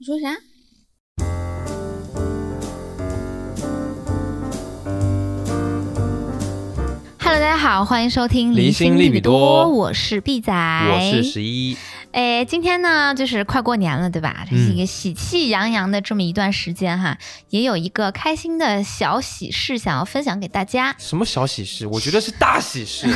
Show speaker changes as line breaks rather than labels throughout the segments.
你说啥？Hello，大家好，欢迎收听《
离心利比多
我是毕仔，
我是十一。
哎，今天呢，就是快过年了，对吧？这是一个喜气洋洋的这么一段时间哈，也有一个开心的小喜事想要分享给大家。
什么小喜事？我觉得是大喜事，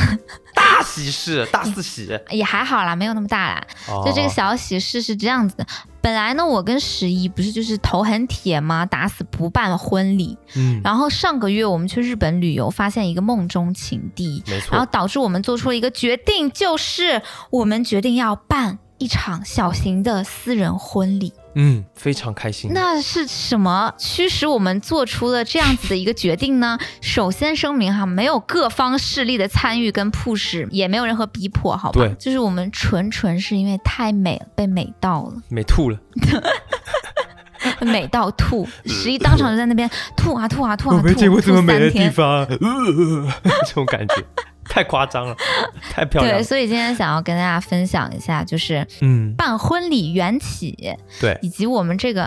大喜事，大四喜。
也还好啦，没有那么大啦。就这个小喜事是这样子的，本来呢，我跟十一不是就是头很铁吗？打死不办婚礼。嗯。然后上个月我们去日本旅游，发现一个梦中情
地，没错。
然后导致我们做出了一个决定，就是我们决定要办。一场小型的私人婚礼，
嗯，非常开心。
那是什么驱使我们做出了这样子的一个决定呢？首先声明哈，没有各方势力的参与跟 push，，也没有任何逼迫，好吧？
对，
就是我们纯纯是因为太美了，被美到了，
美吐了，
美到吐。十一当场就在那边吐啊吐啊吐啊吐，
我没见过这么美的地方，这种感觉。太夸张了，太漂亮。
对，所以今天想要跟大家分享一下，就是嗯，办婚礼缘起，
对，
以及我们这个，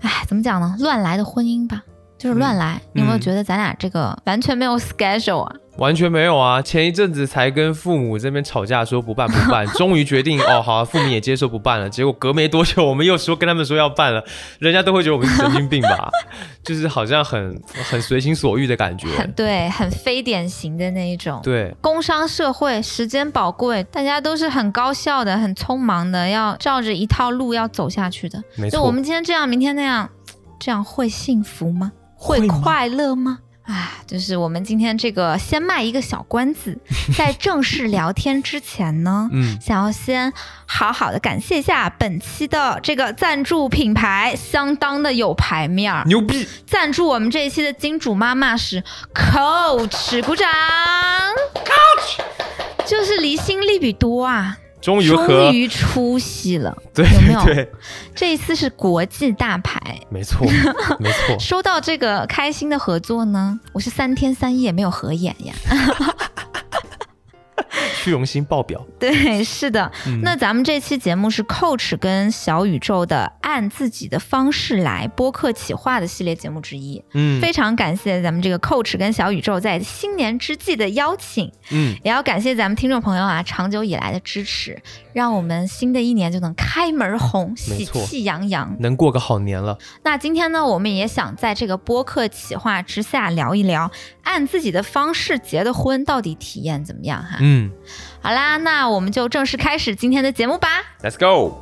哎，怎么讲呢？乱来的婚姻吧，就是乱来。你有没有觉得咱俩这个完全没有 schedule 啊？
完全没有啊！前一阵子才跟父母这边吵架，说不办不办，终于决定哦，好，父母也接受不办了。结果隔没多久，我们又说跟他们说要办了，人家都会觉得我们是神经病吧？就是好像很很随心所欲的感觉，
对，很非典型的那一种。
对，
工商社会时间宝贵，大家都是很高效的、很匆忙的，要照着一套路要走下去的。
没错，
就我们今天这样，明天那样，这样会幸福吗？会快乐吗？啊，就是我们今天这个先卖一个小关子，在正式聊天之前呢，嗯，想要先好好的感谢一下本期的这个赞助品牌，相当的有牌面儿，
牛逼！
赞助我们这一期的金主妈妈是 Coach，鼓掌
，Coach，
就是离心力比多啊。
终于
终于出息了，
对，
有没有？
对，
这一次是国际大牌，
没错，没错。
收到这个开心的合作呢，我是三天三夜没有合眼呀。
虚荣心爆表，
对，是的。那咱们这期节目是 Coach 跟小宇宙的按自己的方式来播客企划的系列节目之一。嗯，非常感谢咱们这个 Coach 跟小宇宙在新年之际的邀请。嗯，也要感谢咱们听众朋友啊长久以来的支持，让我们新的一年就能开门红，喜气洋洋，
能过个好年了。
那今天呢，我们也想在这个播客企划之下聊一聊，按自己的方式结的婚到底体验怎么样哈？嗯。好啦，那我们就正式开始今天的节目吧。
Let's go，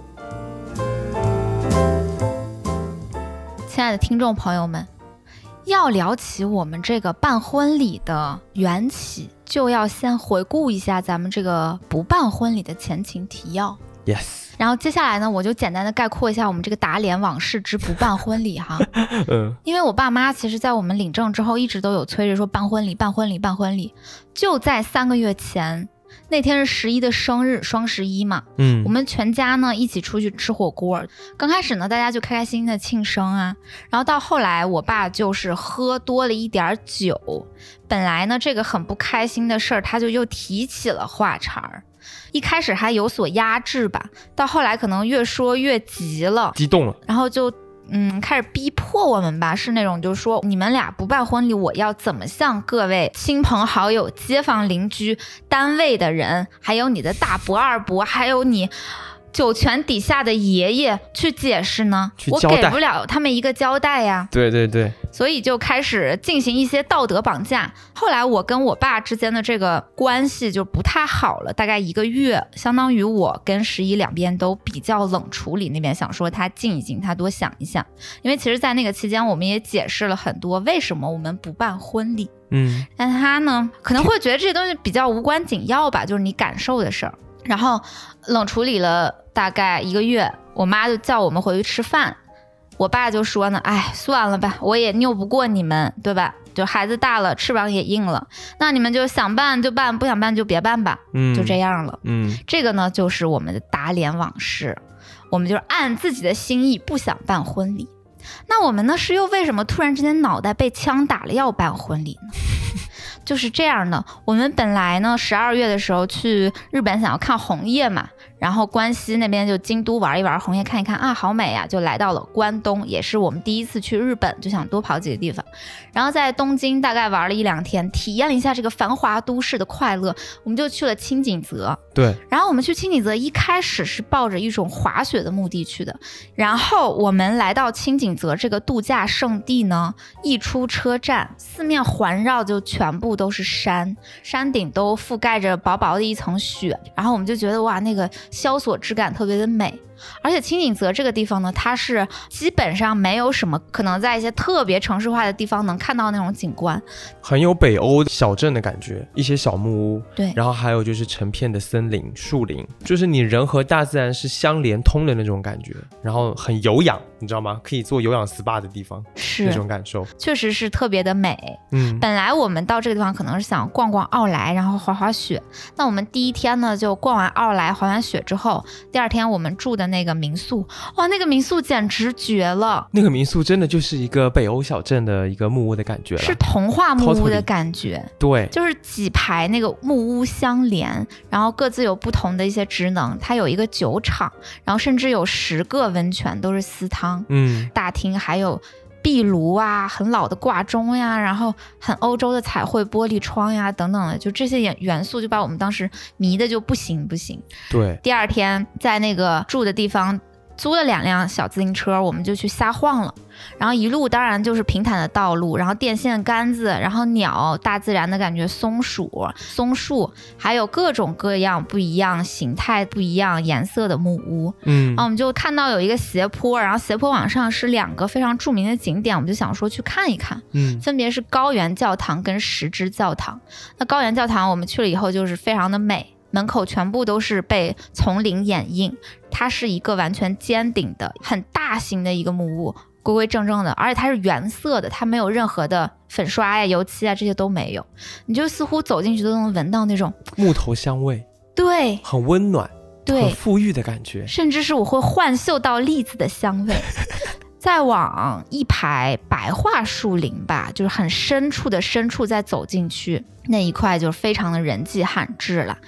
亲爱的听众朋友们，要聊起我们这个办婚礼的缘起，就要先回顾一下咱们这个不办婚礼的前情提要。
Yes。
然后接下来呢，我就简单的概括一下我们这个打脸往事之不办婚礼哈。嗯。因为我爸妈其实在我们领证之后，一直都有催着说办婚礼、办婚礼、办婚礼。就在三个月前。那天是十一的生日，双十一嘛，嗯，我们全家呢一起出去吃火锅。刚开始呢，大家就开开心心的庆生啊，然后到后来，我爸就是喝多了一点酒，本来呢这个很不开心的事儿，他就又提起了话茬儿。一开始还有所压制吧，到后来可能越说越急了，
激动了，
然后就。嗯，开始逼迫我们吧，是那种就是说，你们俩不办婚礼，我要怎么向各位亲朋好友、街坊邻居、单位的人，还有你的大伯、二伯，还有你。酒泉底下的爷爷去解释呢，我给不了他们一个交代呀。
对对对，
所以就开始进行一些道德绑架。后来我跟我爸之间的这个关系就不太好了，大概一个月，相当于我跟十一两边都比较冷处理。那边想说他静一静，他多想一想。因为其实，在那个期间，我们也解释了很多为什么我们不办婚礼。嗯，但他呢，可能会觉得这些东西比较无关紧要吧，就是你感受的事儿。然后冷处理了大概一个月，我妈就叫我们回去吃饭，我爸就说呢，哎，算了吧，我也拗不过你们，对吧？就孩子大了，翅膀也硬了，那你们就想办就办，不想办就别办吧，嗯，就这样了，嗯，这个呢就是我们的打脸往事，我们就是按自己的心意不想办婚礼，那我们呢是又为什么突然之间脑袋被枪打了要办婚礼呢？就是这样的，我们本来呢十二月的时候去日本想要看红叶嘛，然后关西那边就京都玩一玩，红叶看一看啊，好美啊，就来到了关东，也是我们第一次去日本，就想多跑几个地方。然后在东京大概玩了一两天，体验一下这个繁华都市的快乐，我们就去了清景泽。
对，
然后我们去青景泽一开始是抱着一种滑雪的目的去的，然后我们来到青井泽这个度假胜地呢，一出车站，四面环绕就全部都是山，山顶都覆盖着薄薄的一层雪，然后我们就觉得哇，那个萧索之感特别的美。而且青景泽这个地方呢，它是基本上没有什么可能在一些特别城市化的地方能看到那种景观，
很有北欧小镇的感觉，一些小木屋，
对
然后还有就是成片的森林、树林，就是你人和大自然是相连通的那种感觉，然后很有氧，你知道吗？可以做有氧 SPA 的地方，
是那
种感受。
确实是特别的美。
嗯，
本来我们到这个地方可能是想逛逛奥莱，然后滑滑雪。那我们第一天呢，就逛完奥莱、滑完雪之后，第二天我们住的那个民宿，哇，那个民宿简直绝了，
那个民宿真的就是一个北欧小镇的一个木屋的感觉。
是童话木屋的感觉。
对，
就是几排那个木屋相连，然后各自有不同的一些职能。它有一个酒厂，然后甚至有十个温泉，都是私汤。
嗯，
大厅还有壁炉啊，很老的挂钟呀，然后很欧洲的彩绘玻璃窗呀，等等的，就这些元元素就把我们当时迷的就不行不行。
对，
第二天在那个住的地方租了两辆小自行车，我们就去瞎晃了。然后一路当然就是平坦的道路，然后电线杆子，然后鸟，大自然的感觉，松鼠、松树，还有各种各样不一样形态、不一样颜色的木屋。
嗯
然后我们就看到有一个斜坡，然后斜坡往上是两个非常著名的景点，我们就想说去看一看，
嗯，
分别是高原教堂跟石之教堂。那高原教堂我们去了以后就是非常的美，门口全部都是被丛林掩映，它是一个完全尖顶的、很大型的一个木屋。规规正正的，而且它是原色的，它没有任何的粉刷呀、油漆啊，这些都没有。你就似乎走进去都能闻到那种
木头香味，
对
很温暖，
对
很馥郁的感觉。
甚至是我会幻嗅到栗子的香味。再往一排白桦树林吧，就是很深处的深处，再走进去那一块，就非常的人迹罕至了。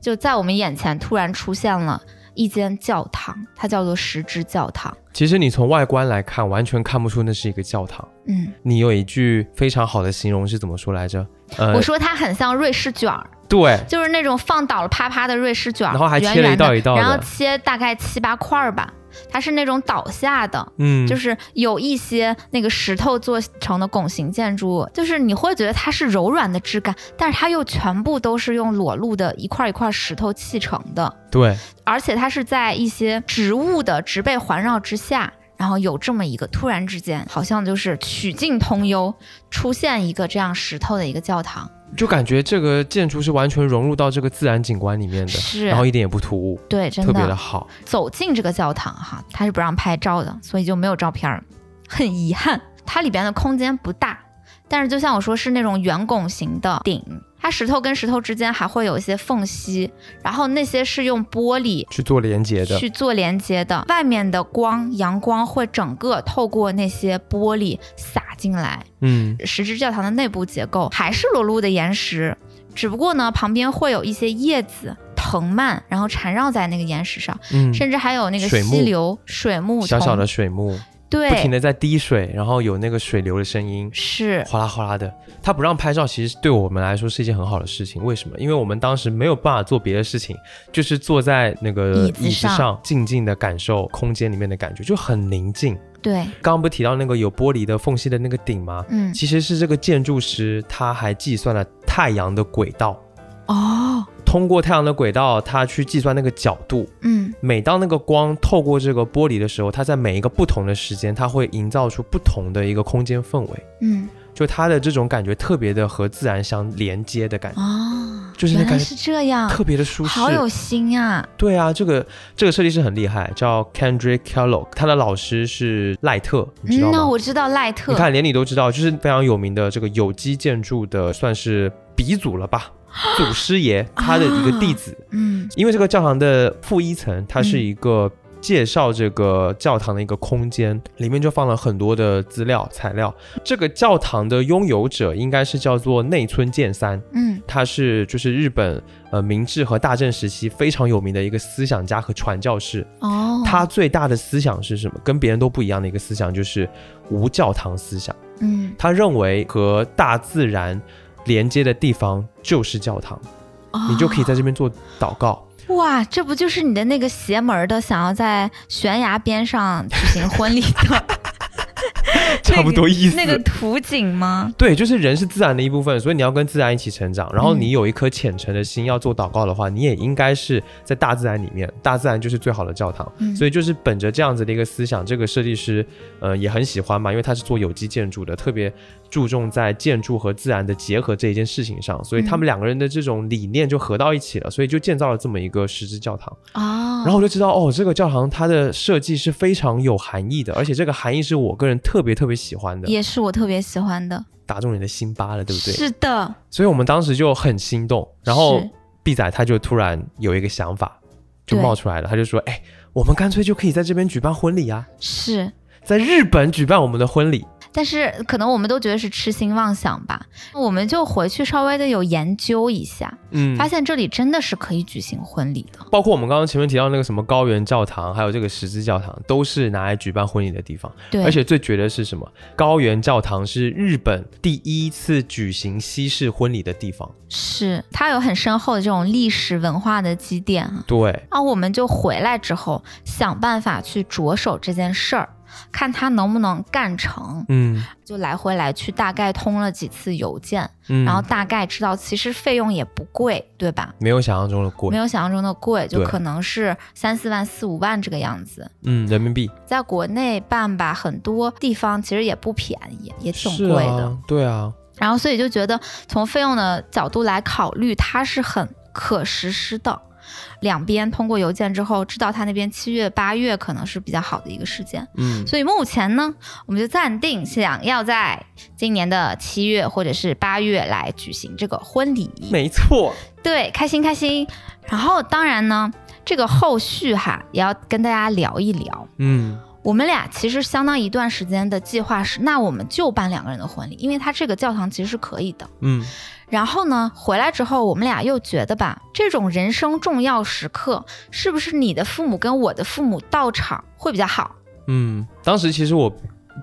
就在我们眼前突然出现了一间教堂，它叫做十之教堂。
其实你从外观来看，完全看不出那是一个教堂。
嗯，
你有一句非常好的形容是怎么说来着？呃
我，说它很像瑞士卷儿，
对，
就是那种放倒了啪啪的瑞士卷儿，
然后还切了一道一道的
然后切大概七八块儿吧。它是那种倒下的，
嗯，
就是有一些那个石头做成的拱形建筑，就是你会觉得它是柔软的质感，但是它又全部都是用裸露的一块一块石头砌成的，
对，
而且它是在一些植物的植被环绕之下。然后有这么一个突然之间，好像就是曲径通幽，出现一个这样石头的一个教堂，
就感觉这个建筑是完全融入到这个自然景观里面的，
是
然后一点也不突兀，
对，真的
特别
的
的好。
走进这个教堂哈，它是不让拍照的，所以就没有照片儿，很遗憾。它里边的空间不大，但是就像我说，是那种圆拱形的顶，它石头跟石头之间还会有一些缝隙，然后那些是用玻璃
去做连接的，
去做连接的，外面的光阳光会整个透过那些玻璃洒进来。
嗯，
石之教堂的内部结构还是裸露的岩石，只不过呢，旁边会有一些叶子、藤蔓，然后缠绕在那个岩石上。
嗯，
甚至还有那个溪流、水幕
小小的水幕，
对，
不停的在滴水，然后有那个水流的声音，
是
哗啦哗啦的。他不让拍照，其实对我们来说是一件很好的事情。为什么？因为我们当时没有办法做别的事情，就是坐在那个
椅子上
上，静静的感受空间里面的感觉，就很宁静。
对，
刚刚不提到那个有玻璃的缝隙的那个顶吗？
嗯，
其实是这个建筑师他还计算了太阳的轨道，
哦，
通过太阳的轨道，它去计算那个角度。
嗯，
每当那个光透过这个玻璃的时候，它在每一个不同的时间，它会营造出不同的一个空间氛围。
嗯，
就它的这种感觉特别的和自然相连接的感觉，
哦，
就是那感觉
原来是这样，
特别的舒适。
好有心啊，
对啊，这个这个设计师很厉害，叫 Kendrick Kellogg，他的老师是赖特，你知道
嗯，
吗？
那我知道赖特，
你看，连你都知道，就是非常有名的这个有机建筑的，算是鼻祖了吧，祖师爷，他的一个弟子。
嗯
因为这个教堂的负一层，它是一个介绍这个教堂的一个空间，里面就放了很多的资料材料。这个教堂的拥有者应该是叫做内村健三，
嗯
他是就是日本呃明治和大正时期非常有名的一个思想家和传教士。
哦，
他最大的思想是什么？跟别人都不一样的一个思想就是无教堂思想。
嗯
他认为和大自然连接的地方就是教堂，你就可以在这边做祷告。
哇，这不就是你的那个邪门的想要在悬崖边上举行婚礼的
差不多意思。
那个图景吗？
对，就是人是自然的一部分，所以你要跟自然一起成长。然后
嗯
你有一颗虔诚的心要做祷告的话，你也应该是在大自然里面，大自然就是最好的教堂。
嗯
所以就是本着这样子的一个思想，这个设计师呃也很喜欢嘛，因为他是做有机建筑的，特别注重在建筑和自然的结合这一件事情上，所以他们两个人的这种理念就合到一起了，所以就建造了这么一个十字教堂。
啊，
然后我就知道哦，这个教堂它的设计是非常有含义的，而且这个含义是我个人特别特别喜欢的，
也是我特别喜欢的，
打中你的心巴了，对不对？
是的，
所以我们当时就很心动，然后
是
毕仔他就突然有一个想法就冒出来了，他就说：“哎，我们干脆就可以在这边举办婚礼啊，
是。
在日本举办我们的婚礼。”
但是可能我们都觉得是痴心妄想吧，我们就回去稍微的有研究一下，
嗯
发，现这里真的是可以举行婚礼的。
包括我们刚刚前面提到那个什么高原教堂，还有这个十字教堂，都是拿来举办婚礼的地方。
对，
而且最绝的是什么？高原教堂是日本第一次举行西式婚礼的地方。
是它有很深厚的这种历史文化的积淀啊。
对，
然后我们就回来之后想办法去着手这件事儿，看他能不能干成。
嗯
就来回来去大概通了几次邮件，
嗯，
然后大概知道其实费用也不贵，对吧？
没有想象中的贵没，
有想象中的贵，就可能是三四万、四五万这个样子。
嗯，人民币
在国内办吧，很多地方其实也不便宜，也挺贵的。
啊，对啊，
然后所以就觉得从费用的角度来考虑，它是很可实施的。两边通过邮件之后，知道他那边七月、八月可能是比较好的一个时间，
嗯
所以目前呢，我们就暂定想要在今年的七月或者是八月来举行这个婚礼。
没错，
对，开心开心。然后当然呢，这个后续哈也要跟大家聊一聊。
嗯
我们俩其实相当一段时间的计划是，那我们就办两个人的婚礼，因为他这个教堂其实是可以的。
嗯
然后呢，回来之后，我们俩又觉得吧，这种人生重要时刻，是不是你的父母跟我的父母到场会比较好？
嗯，当时其实我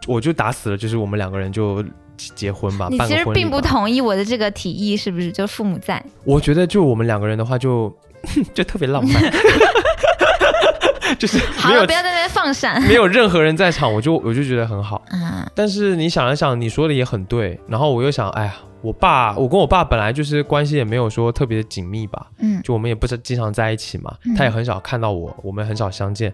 我就打死了，就是我们两个人就结婚吧，
你其实并不。同意我的这个提议，是不是？就父母在，
我觉得就我们两个人的话就，就特别浪漫，就是
好不要在那边放闪。
没有任何人在场，我就我就觉得很好。
嗯，
但是你想一想，你说的也很对，然后我又想，哎呀，我爸，我跟我爸本来就是关系也没有说特别的紧密吧，
嗯
就我们也不是经常在一起嘛，
嗯
他也很少看到我，我们很少相见。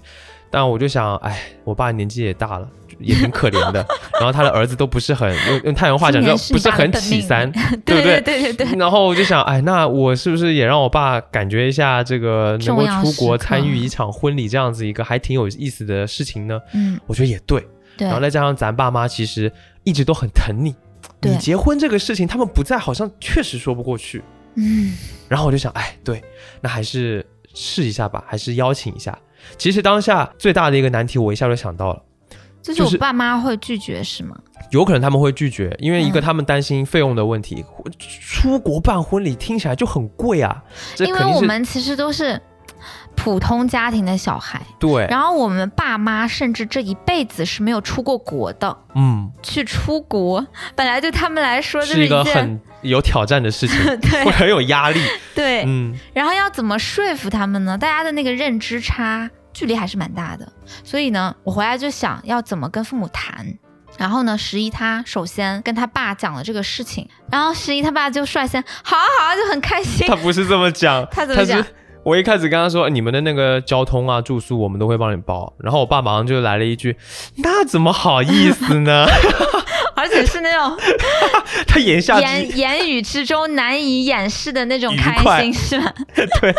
但我就想，哎，我爸年纪也大了，也挺可怜的。然后他的儿子都不是很用用太原话讲，就
今年是
不是很起三，
对
对不对？
对对对对，
然后我就想，哎，那我是不是也让我爸感觉一下这个能够出国参与一场婚礼这样子一个还挺有意思的事情呢？
嗯，
我觉得也对。
对
然后再加上咱爸妈其实一直都很疼你，你结婚这个事情他们不在，好像确实说不过去。
嗯，
然后我就想，哎，对，那还是试一下吧，还是邀请一下。其实当下最大的一个难题，我一下就想到了，就是
就是我爸妈会拒绝是吗？
有可能他们会拒绝，因为一个
嗯
他们担心费用的问题，出国办婚礼听起来就很贵啊，
因为我们其实都是普通家庭的小孩，
对，
然后我们爸妈甚至这一辈子是没有出过国的。
嗯，
去出国，本来对他们来说就是
一个
件
很有挑战的事情，
对
会很有压力，
对，
嗯，
然后要怎么说服他们呢？大家的那个认知差距离还是蛮大的，所以呢，我回来就想要怎么跟父母谈。然后呢，十一他首先跟他爸讲了这个事情，然后十一他爸就率先好啊好啊，就很开心
他。不是这么讲，
他怎么讲
我一开始跟他说，你们的那个交通啊、住宿我们都会帮你包，然后我爸马上就来了一句，那怎么好意思呢？
而且是那种
他言下之
言言语之中难以掩饰的那种开心，是吧？
对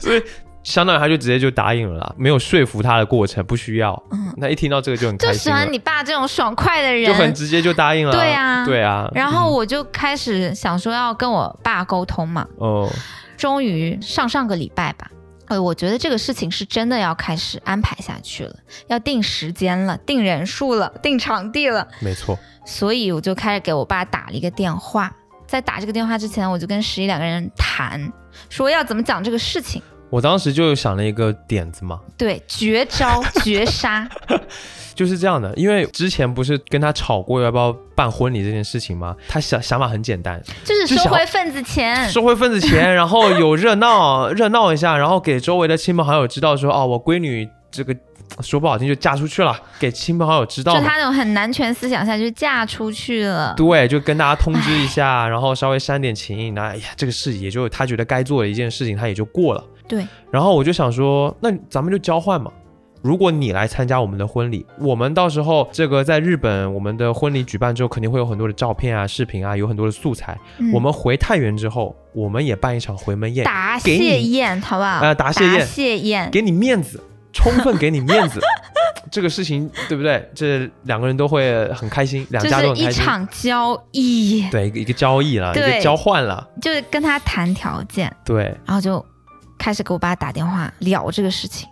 所以相当于他就直接就答应了啦，没有说服他的过程，不需要。
嗯
那一听到这个就很开心
就喜欢，你爸这种爽快的人，
就很直接就答应了。
对啊
对啊。
然后我就开始想说要跟我爸沟通嘛，
嗯哦，
终于上上个礼拜吧，哎，我觉得这个事情是真的要开始安排下去了，要定时间了，定人数了，定场地了。
没错，
所以我就开始给我爸打了一个电话。在打这个电话之前，我就跟十一两个人谈，说要怎么讲这个事情。
我当时就想了一个点子嘛，
对，绝招绝杀，
就是这样的。因为之前不是跟他吵过要不要办婚礼这件事情吗？他想想法很简单，
就是收回份子钱。
收回份子钱，然后有热闹热闹一下，然后给周围的亲朋好友知道说，哦，我闺女这个说不好听就嫁出去了，给亲朋好友知道嘛。
就他那种很男权思想下就嫁出去了。
对，就跟大家通知一下，然后稍微煽点情，那哎呀，这个事也就他觉得该做的一件事情，他也就过了。
对，
然后我就想说，那咱们就交换嘛。如果你来参加我们的婚礼，我们到时候这个在日本，我们的婚礼举办之后，肯定会有很多的照片啊、视频啊，有很多的素材。
嗯
我们回太原之后，我们也办一场回门宴，
答谢宴，好不好？
啊答谢宴
谢宴，
给你面子，充分给你面子。这个事情对不对？这两个人都会很开心，两
就是一
家都很开心。
场交易，
对，一个一个交易了，一个交换了。
就是跟他谈条件，
对，
然后就开始给我爸打电话聊这个事情。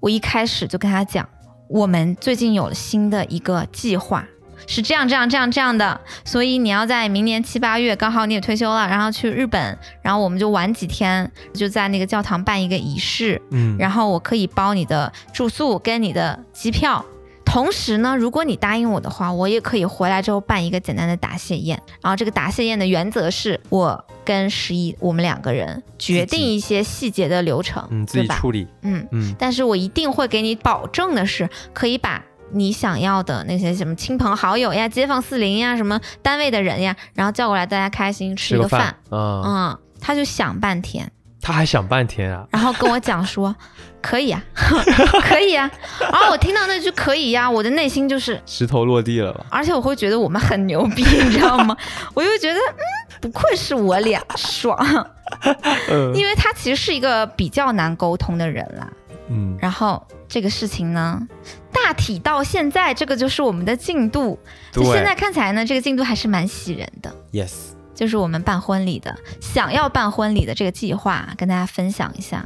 我一开始就跟他讲，我们最近有了新的一个计划，是这样这样这样这样的，所以你要在明年七八月，刚好你也退休了，然后去日本，然后我们就玩几天，就在那个教堂办一个仪式，
嗯，
然后我可以包你的住宿跟你的机票。同时呢，如果你答应我的话，我也可以回来之后办一个简单的答谢宴。然后这个答谢宴的原则是我跟十一我们两个人决定一些细节的流程，
嗯，自
对吧？
己处理，
嗯，
嗯，
但是我一定会给你保证的是，可以把你想要的那些什么亲朋好友呀、街坊四邻呀、什么单位的人呀，然后叫过来，大家开心吃
吃个
个饭。
嗯，
嗯，他就想半天，
他还想半天啊，
然后跟我讲说，可以啊，可以啊。然后我听到那句可以呀、我的内心就是，
石头落地了吧？
而且我会觉得我们很牛逼，你知道吗？我就觉得，嗯，不愧是我俩，爽。
嗯
因为他其实是一个比较难沟通的人啦。
嗯，
然后这个事情呢，大体到现在这个就是我们的进度。就现在看起来呢，这个进度还是蛮喜人的。
，yes，
就是我们办婚礼的，想要办婚礼的这个计划，跟大家分享一下。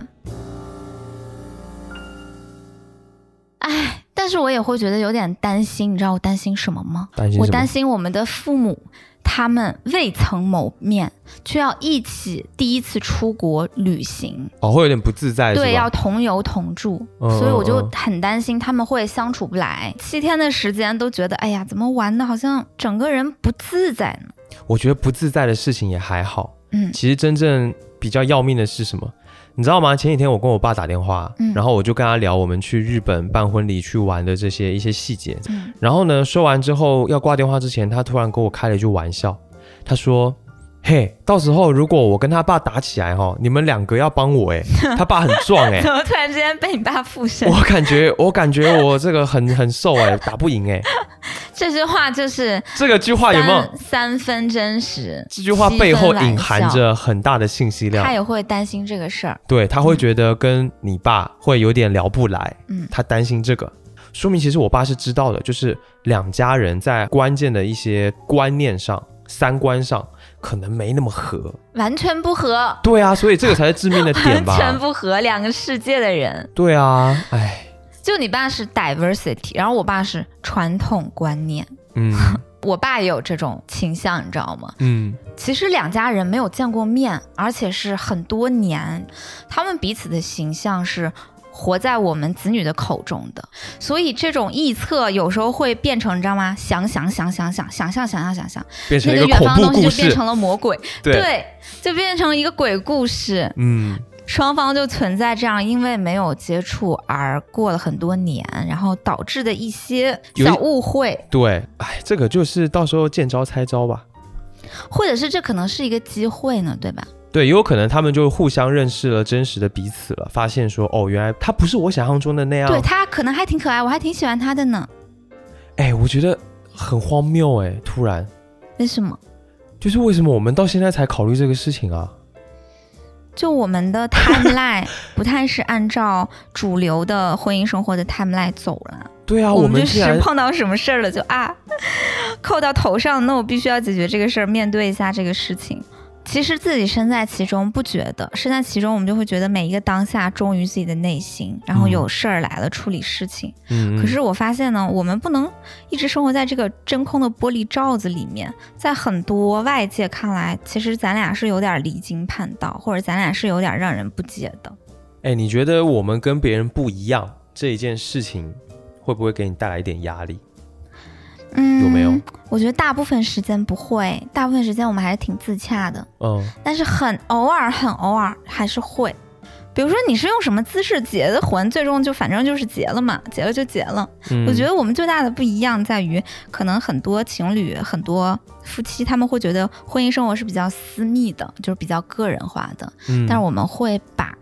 哎，但是我也会觉得有点担心，你知道我担心什么吗？我
担心
我们的父母，他们未曾谋面，却要一起第一次出国旅行，
哦，会有点不自在，
对，要同游同住，
嗯
所以我就很担心他们会相处不来。七天的时间都觉得，哎呀，怎么玩的好像整个人不自在呢？
我觉得不自在的事情也还好，
嗯
其实真正比较要命的是什么？你知道吗？前几天我跟我爸打电话，
嗯
然后我就跟他聊我们去日本办婚礼去玩的这些一些细节。
嗯
然后呢，说完之后要挂电话之前，他突然跟我开了一句玩笑，他说：“嘿，到时候如果我跟他爸打起来哈，你们两个要帮我哎，他爸很壮哎
怎，么突然之间被你爸附身？
我感觉我感觉我这个很很瘦哎，打不赢哎。
这句话就是
这个句话有没有？
三三分真实？
这句话背后隐含着很大的信息量
他。也会担心这个事儿。
对他会觉得跟你爸会有点聊不来，
嗯
他担心这个，说明其实我爸是知道的，就是两家人在关键的一些观念上、三观上可能没那么合。
完全不合，
对啊，所以这个才是致命的 点
完全？不合，两个世界的人。
对啊，哎，
就你爸是 diversity，然后我爸是传统观念，
嗯
我爸也有这种倾向，你知道吗？
嗯，
其实两家人没有见过面，而且是很多年，他们彼此的形象是活在我们子女的口中的，所以这种臆测有时候会变成，你知道吗？想想想想想想象想象想象，
变成
那个远方的东西。就变成了魔鬼，
对，
就变成一个鬼故事。
嗯，
双方就存在这样因为没有接触而过了很多年，然后导致的一些小误会，
对，哎，这个就是到时候见招拆招吧。
或者是这可能是一个机会呢，对吧？
对，也有可能他们就互相认识了真实的彼此了，发现说，哦，原来他不是我想象中的那样。
对他可能还挺可爱，我还挺喜欢他的呢。
哎，我觉得很荒谬哎，突然
为什么？
就是为什么我们到现在才考虑这个事情啊？
就我们的 timeline 不太是按照主流的婚姻生活的 timeline 走了，
对啊，
我们就是碰到什么事儿了就啊，扣到头上，那我必须要解决这个事儿，面对一下这个事情。其实自己身在其中不觉得，身在其中我们就会觉得每一个当下忠于自己的内心，然后有事儿来了处理事情。
嗯，
可是我发现呢，我们不能一直生活在这个真空的玻璃罩子里面，在很多外界看来，其实咱俩是有点离经叛道，或者咱俩是有点让人不解的。
哎，你觉得我们跟别人不一样这一件事情，会不会给你带来一点压力？
嗯，
有没有？
我觉得大部分时间不会，大部分时间我们还是挺自洽的。
嗯，
但是很偶尔，很偶尔还是会。比如说你是用什么姿势结的婚，最终就反正就是结了嘛，结了就结了。
嗯
我觉得我们最大的不一样在于，可能很多情侣、很多夫妻他们会觉得婚姻生活是比较私密的，就是比较个人化的。
嗯，
但是我们会把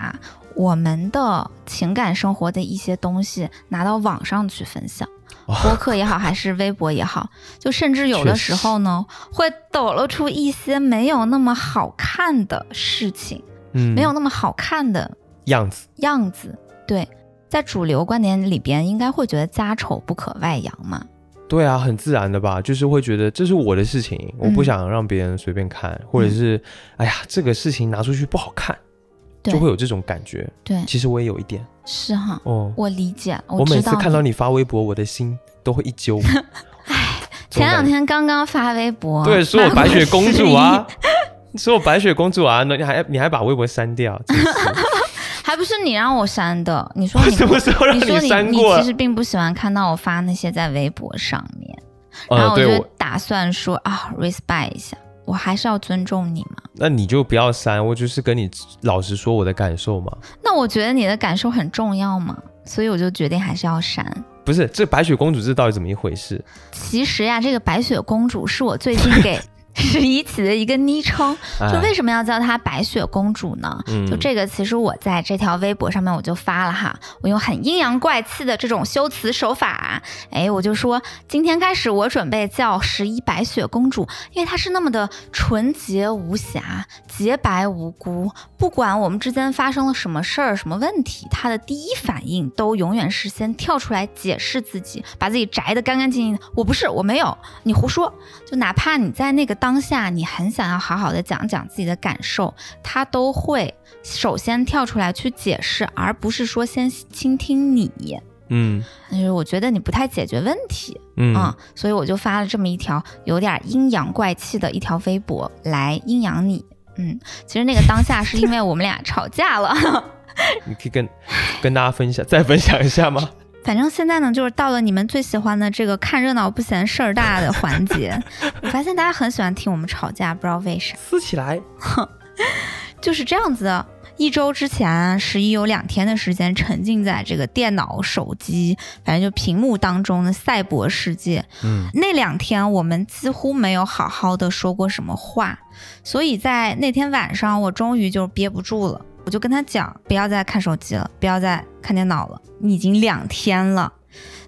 我们的情感生活的一些东西拿到网上去分享，
哇
播客也好，还是微博也好，就甚至有的时候呢，会抖露出一些没有那么好看的事情，
嗯
没有那么好看的
样子，
样子。对，在主流观点里边，应该会觉得家丑不可外扬嘛。
对啊，很自然的吧，就是会觉得这是我的事情，我不
嗯
想让别人随便看，或者是哎呀，这个事情拿出去不好看，
对
就会有这种感觉。
对，
其实我也有一点。
是哈，
哦，
我理解，
我每次看到你发微博，我的心都会一揪。
前两天刚刚发微博，
对，说我白雪公主啊，说我 白雪公主啊，那你还你还把微博删掉，
还不是你让我删的？你说
什么时候让
你
删
你其？实并不喜欢看到我发那些在微博上面，然
呃，
后我就
对，
打算说啊，respect 一下，我还是要尊重你嘛。
那你就不要删，我就是跟你老实说我的感受嘛。
那我觉得你的感受很重要嘛，所以我就决定还是要删。
不是，这白雪公主这到底怎么一回事？
其实呀，这个白雪公主是我最近给十一起的一个昵称，就
哎
为什么要叫她白雪公主呢？
嗯
就这个，其实我在这条微博上面我就发了哈，我用很阴阳怪气的这种修辞手法，哎，我就说今天开始我准备叫十一白雪公主，因为她是那么的纯洁无瑕、洁白无辜，不管我们之间发生了什么事儿、什么问题，她的第一反应都永远是先跳出来解释自己，把自己摘得干干净净的。我不是，我没有，你胡说。就哪怕你在那个当下，你很想要好好的讲讲自己的感受，他都会首先跳出来去解释，而不是说先倾听你。
嗯
就是我觉得你不太解决问题
嗯
啊、所以我就发了这么一条有点阴阳怪气的一条微博来阴阳你。嗯，其实那个当下是因为我们俩吵架了，
你可以跟跟大家分享，再分享一下吗？
反正现在呢，就是到了你们最喜欢的这个看热闹不嫌事儿大的环节。我发现大家很喜欢听我们吵架，不知道为啥。
撕起来。
就是这样子的。一周之前，十一有两天的时间沉浸在这个电脑、手机，反正就屏幕当中的赛博世界。
嗯
那两天我们几乎没有好好的说过什么话，所以在那天晚上，我终于就憋不住了，我就跟他讲，不要再看手机了，不要再看电脑了，你已经两天了，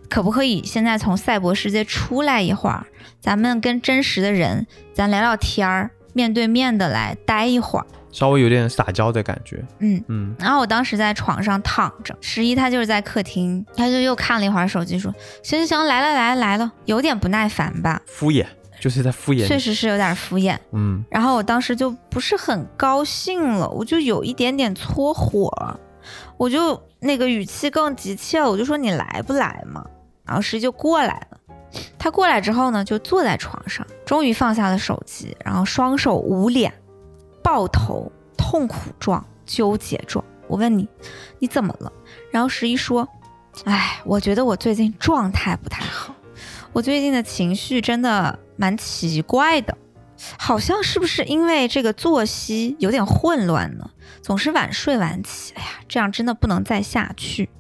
可不可以现在从赛博世界出来一会儿，咱们跟真实的人，咱聊聊天儿，面对面的来待一会儿。
稍微有点撒娇的感觉。
嗯，
嗯
然后我当时在床上躺着，十一他就是在客厅，他就又看了一会儿手机，说：“行行行，来了来了来了。”有点不耐烦吧，
敷衍，就是在敷衍
确。实是有点敷衍。
嗯
然后我当时就不是很高兴了，我就有一点点搓火，我就那个语气更急切了，我就说：“你来不来嘛？”然后十一就过来了。他过来之后呢，就坐在床上，终于放下了手机，然后双手捂脸，抱头，痛苦状、纠结状。我问你，你怎么了？然后十一说：“哎，我觉得我最近状态不太好，我最近的情绪真的蛮奇怪的，好像是不是因为这个作息有点混乱呢？总是晚睡晚起，哎呀，这样真的不能再下去。”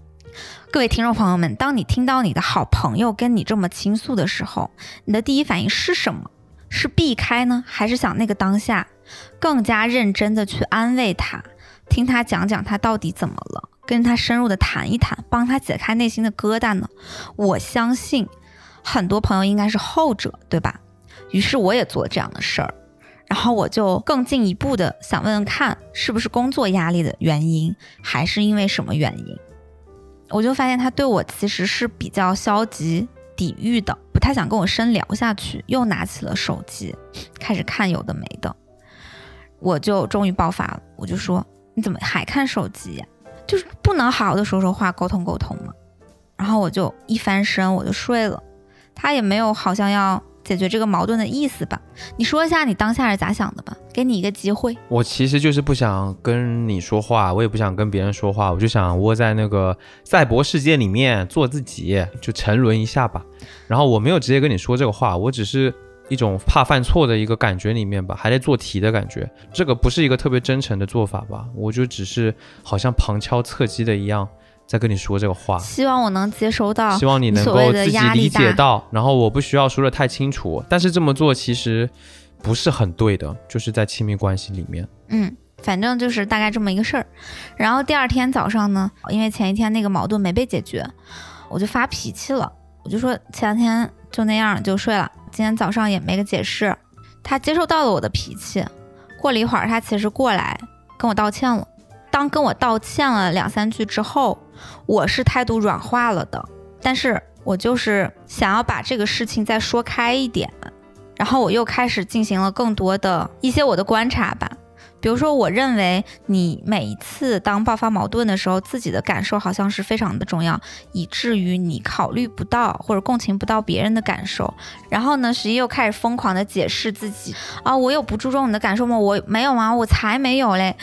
各位听众朋友们，当你听到你的好朋友跟你这么倾诉的时候，你的第一反应是什么？是避开呢，还是想那个当下更加认真的去安慰他，听他讲讲他到底怎么了，跟他深入的谈一谈，帮他解开内心的疙瘩呢？我相信很多朋友应该是后者，对吧？于是我也做这样的事儿，然后我就更进一步的想问问看，是不是工作压力的原因，还是因为什么原因？我就发现他对我其实是比较消极抵御的，不太想跟我深聊下去，又拿起了手机，开始看有的没的。我就终于爆发了，我就说你怎么还看手机呀？就是不能好好的说说话，沟通沟通吗？然后我就一翻身，我就睡了。他也没有好像要解决这个矛盾的意思吧？你说一下你当下是咋想的吧？给你一个机会。
我其实就是不想跟你说话，我也不想跟别人说话，我就想窝在那个赛博世界里面做自己，就沉沦一下吧。然后我没有直接跟你说这个话，我只是一种怕犯错的一个感觉里面吧，还在做题的感觉。这个不是一个特别真诚的做法吧？我就只是好像旁敲侧击的一样。在跟你说这个话，
希望我能接收到，
希望你能够自己理解到，然后我不需要说的太清楚，但是这么做其实不是很对的，就是在亲密关系里面。
嗯，反正就是大概这么一个事儿。然后第二天早上呢，因为前一天那个矛盾没被解决，我就发脾气了，我就说前两天就那样就睡了，今天早上也没个解释。他接受到了我的脾气，过了一会儿，他其实过来跟我道歉了。当跟我道歉了两三句之后，我是态度软化了的，但是我就是想要把这个事情再说开一点，然后我又开始进行了更多的一些我的观察吧，比如说，我认为你每一次当爆发矛盾的时候，自己的感受好像是非常的重要，以至于你考虑不到或者共情不到别人的感受，然后呢，实际又开始疯狂的解释自己啊，我有不注重你的感受吗？我没有吗？我才没有嘞。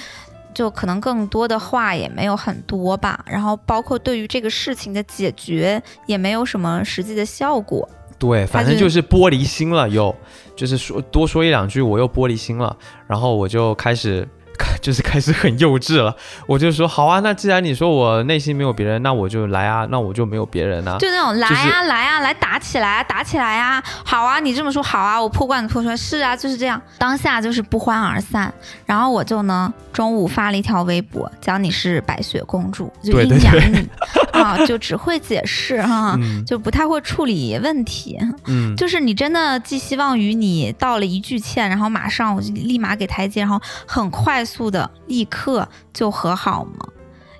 就可能更多的话也没有很多吧，然后包括对于这个事情的解决也没有什么实际的效果。
对，反正就是玻璃心了，又就是说多说一两句，我又玻璃心了，然后我就开始。就是开始很幼稚了，我就说好啊，那既然你说我内心没有别人，那我就来啊，那我就没有别人啊，
就那种来啊来啊来打起来打起来啊，好啊，你这么说好啊，我破罐子破摔，是啊，就是这样，当下就是不欢而散。然后我就呢中午发了一条微博，讲你是白雪公主，就阴阳你 啊，就只会解释哈，就不太会处理问题。嗯，就是你真的寄希望于你道了一句歉，然后马上我就立马给台阶，然后很快。速的立刻就和好吗？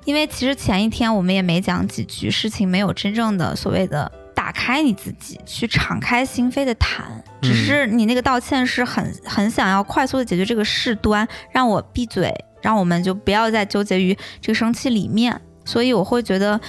因为其实前一天我们也没讲几句，事情没有真正的所谓的打开你自己，去敞开心扉的谈，只是你那个道歉是很很想要快速的解决这个事端，让我闭嘴，让我们就不要再纠结于这个生气里面，所以我会觉得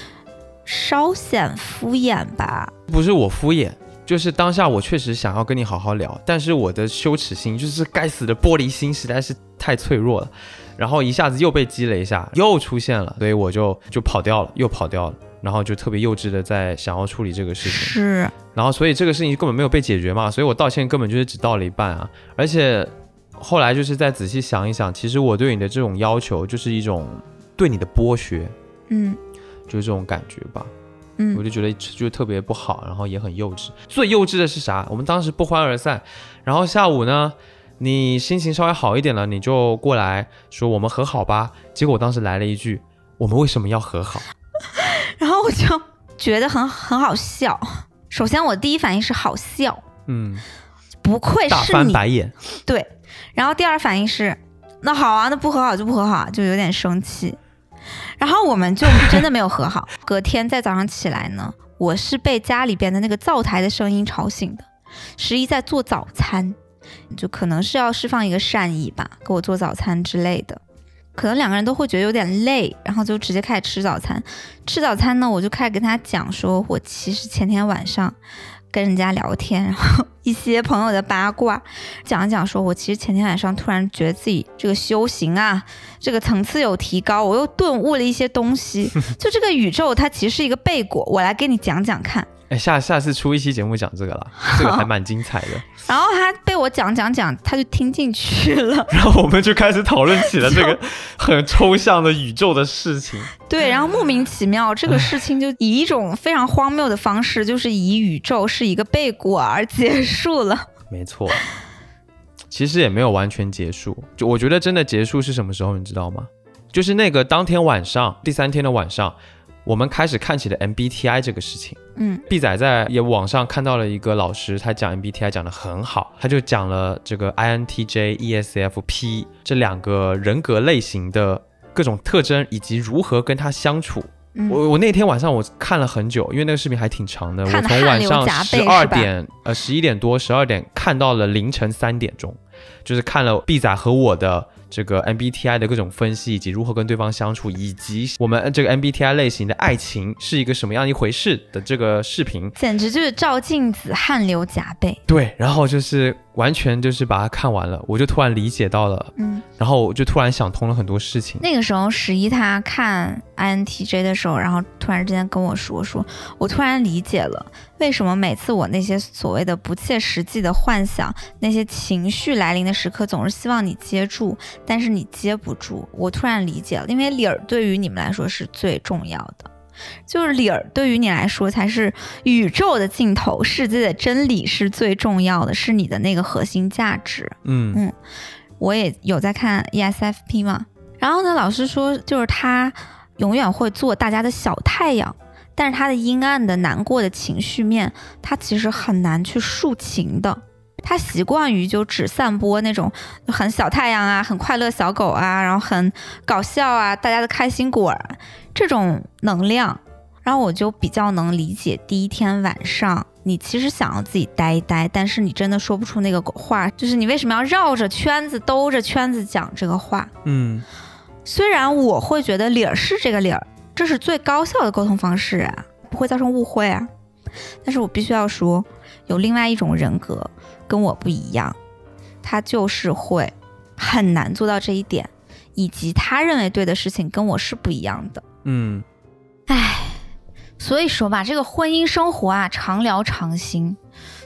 稍显敷衍吧。
不是我敷衍。就是当下我确实想要跟你好好聊，但是我的羞耻心，就是该死的玻璃心，实在是太脆弱了，然后一下子又被击了一下，又出现了，所以我就就跑掉了，又跑掉了，然后就特别幼稚的在想要处理这个事情，
是，
然后所以这个事情根本没有被解决嘛，所以我道歉根本就是只道了一半啊，而且后来就是再仔细想一想，其实我对你的这种要求就是一种对你的剥削，
嗯，
就是这种感觉吧。嗯，我就觉得就特别不好，然后也很幼稚。最幼稚的是啥？我们当时不欢而散，然后下午呢，你心情稍微好一点了，你就过来说我们和好吧。结果我当时来了一句：我们为什么要和好？
然后我就觉得很很好笑。首先我第一反应是好笑，嗯，不愧是你，大
翻白眼。
对，然后第二反应是那好啊，那不和好就不和好，就有点生气。然后我们就真的没有和好。隔天在早上起来呢，我是被家里边的那个灶台的声音吵醒的。十一在做早餐，就可能是要释放一个善意吧，给我做早餐之类的。可能两个人都会觉得有点累，然后就直接开始吃早餐。吃早餐呢，我就开始跟他讲说，我其实前天晚上。跟人家聊天，然后一些朋友的八卦，讲一讲，说我其实前天晚上突然觉得自己这个修行啊，这个层次有提高，我又顿悟了一些东西。就这个宇宙，它其实是一个背果，我来给你讲讲看。
哎，下下次出一期节目讲这个了，这个还蛮精彩的。
然后他被我讲讲讲，他就听进去了。
然后我们就开始讨论起了这个很抽象的宇宙的事情。
对，然后莫名其妙，这个事情就以一种非常荒谬的方式，就是以宇宙是一个背果而结束了。
没错，其实也没有完全结束。就我觉得真的结束是什么时候，你知道吗？就是那个当天晚上，第三天的晚上。我们开始看起了 MBTI 这个事情。嗯毕仔在也网上看到了一个老师，他讲 MBTI 讲的很好，他就讲了这个 INTJ、ESFP 这两个人格类型的各种特征，以及如何跟他相处。我我那天晚上我看了很久，因为那个视频还挺长的。我从晚上十二点呃十一点多十二点看到了凌晨三点钟，就是看了毕仔和我的。这个 MBTI 的各种分析，以及如何跟对方相处，以及我们这个 MBTI 类型的爱情是一个什么样一回事的这个视频，
简直就是照镜子汗流浃背。
对，然后就是完全就是把它看完了，我就突然理解到了，嗯，然后我就突然想通了很多事情。
那个时候十一他看 INTJ 的时候，然后突然之间跟我说，说我突然理解了为什么每次我那些所谓的不切实际的幻想，那些情绪来临的时刻，总是希望你接住，但是你接不住。我突然理解了，因为理儿对于你们来说是最重要的。就是理儿对于你来说才是宇宙的尽头，世界的真理是最重要的，是你的那个核心价值。嗯嗯，我也有在看 ESFP 嘛，然后呢，老师说就是他永远会做大家的小太阳，但是他的阴暗的难过的情绪面，他其实很难去抒情的。他习惯于就只散播那种很小太阳啊，很快乐小狗啊，然后很搞笑啊，大家的开心果。这种能量，然后我就比较能理解。第一天晚上，你其实想要自己待一待，但是你真的说不出那个话，就是你为什么要绕着圈子、兜着圈子讲这个话？嗯，虽然我会觉得理儿是这个理儿，这是最高效的沟通方式啊，不会造成误会啊，但是我必须要说，有另外一种人格跟我不一样，他就是会很难做到这一点，以及他认为对的事情跟我是不一样的。嗯，唉，所以说吧，这个婚姻生活啊，常聊常新。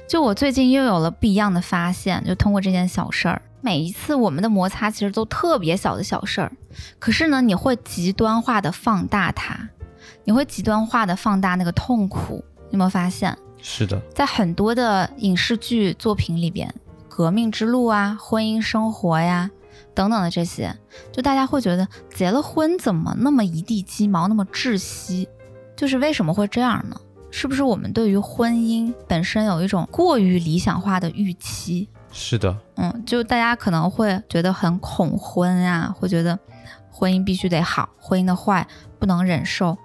就我最近又有了不一样的发现，就通过这件小事儿，每一次我们的摩擦其实都特别小的小事儿，可是呢，你会极端化的放大它，你会极端化的放大那个痛苦。你有没有发现？
是的，
在很多的影视剧作品里边，《革命之路》啊，婚姻生活呀。等等的这些，就大家会觉得结了婚怎么那么一地鸡毛，那么窒息？就是为什么会这样呢？是不是我们对于婚姻本身有一种过于理想化的预期？
是的，
嗯，就大家可能会觉得很恐婚啊，会觉得婚姻必须得好，婚姻的坏不能忍受，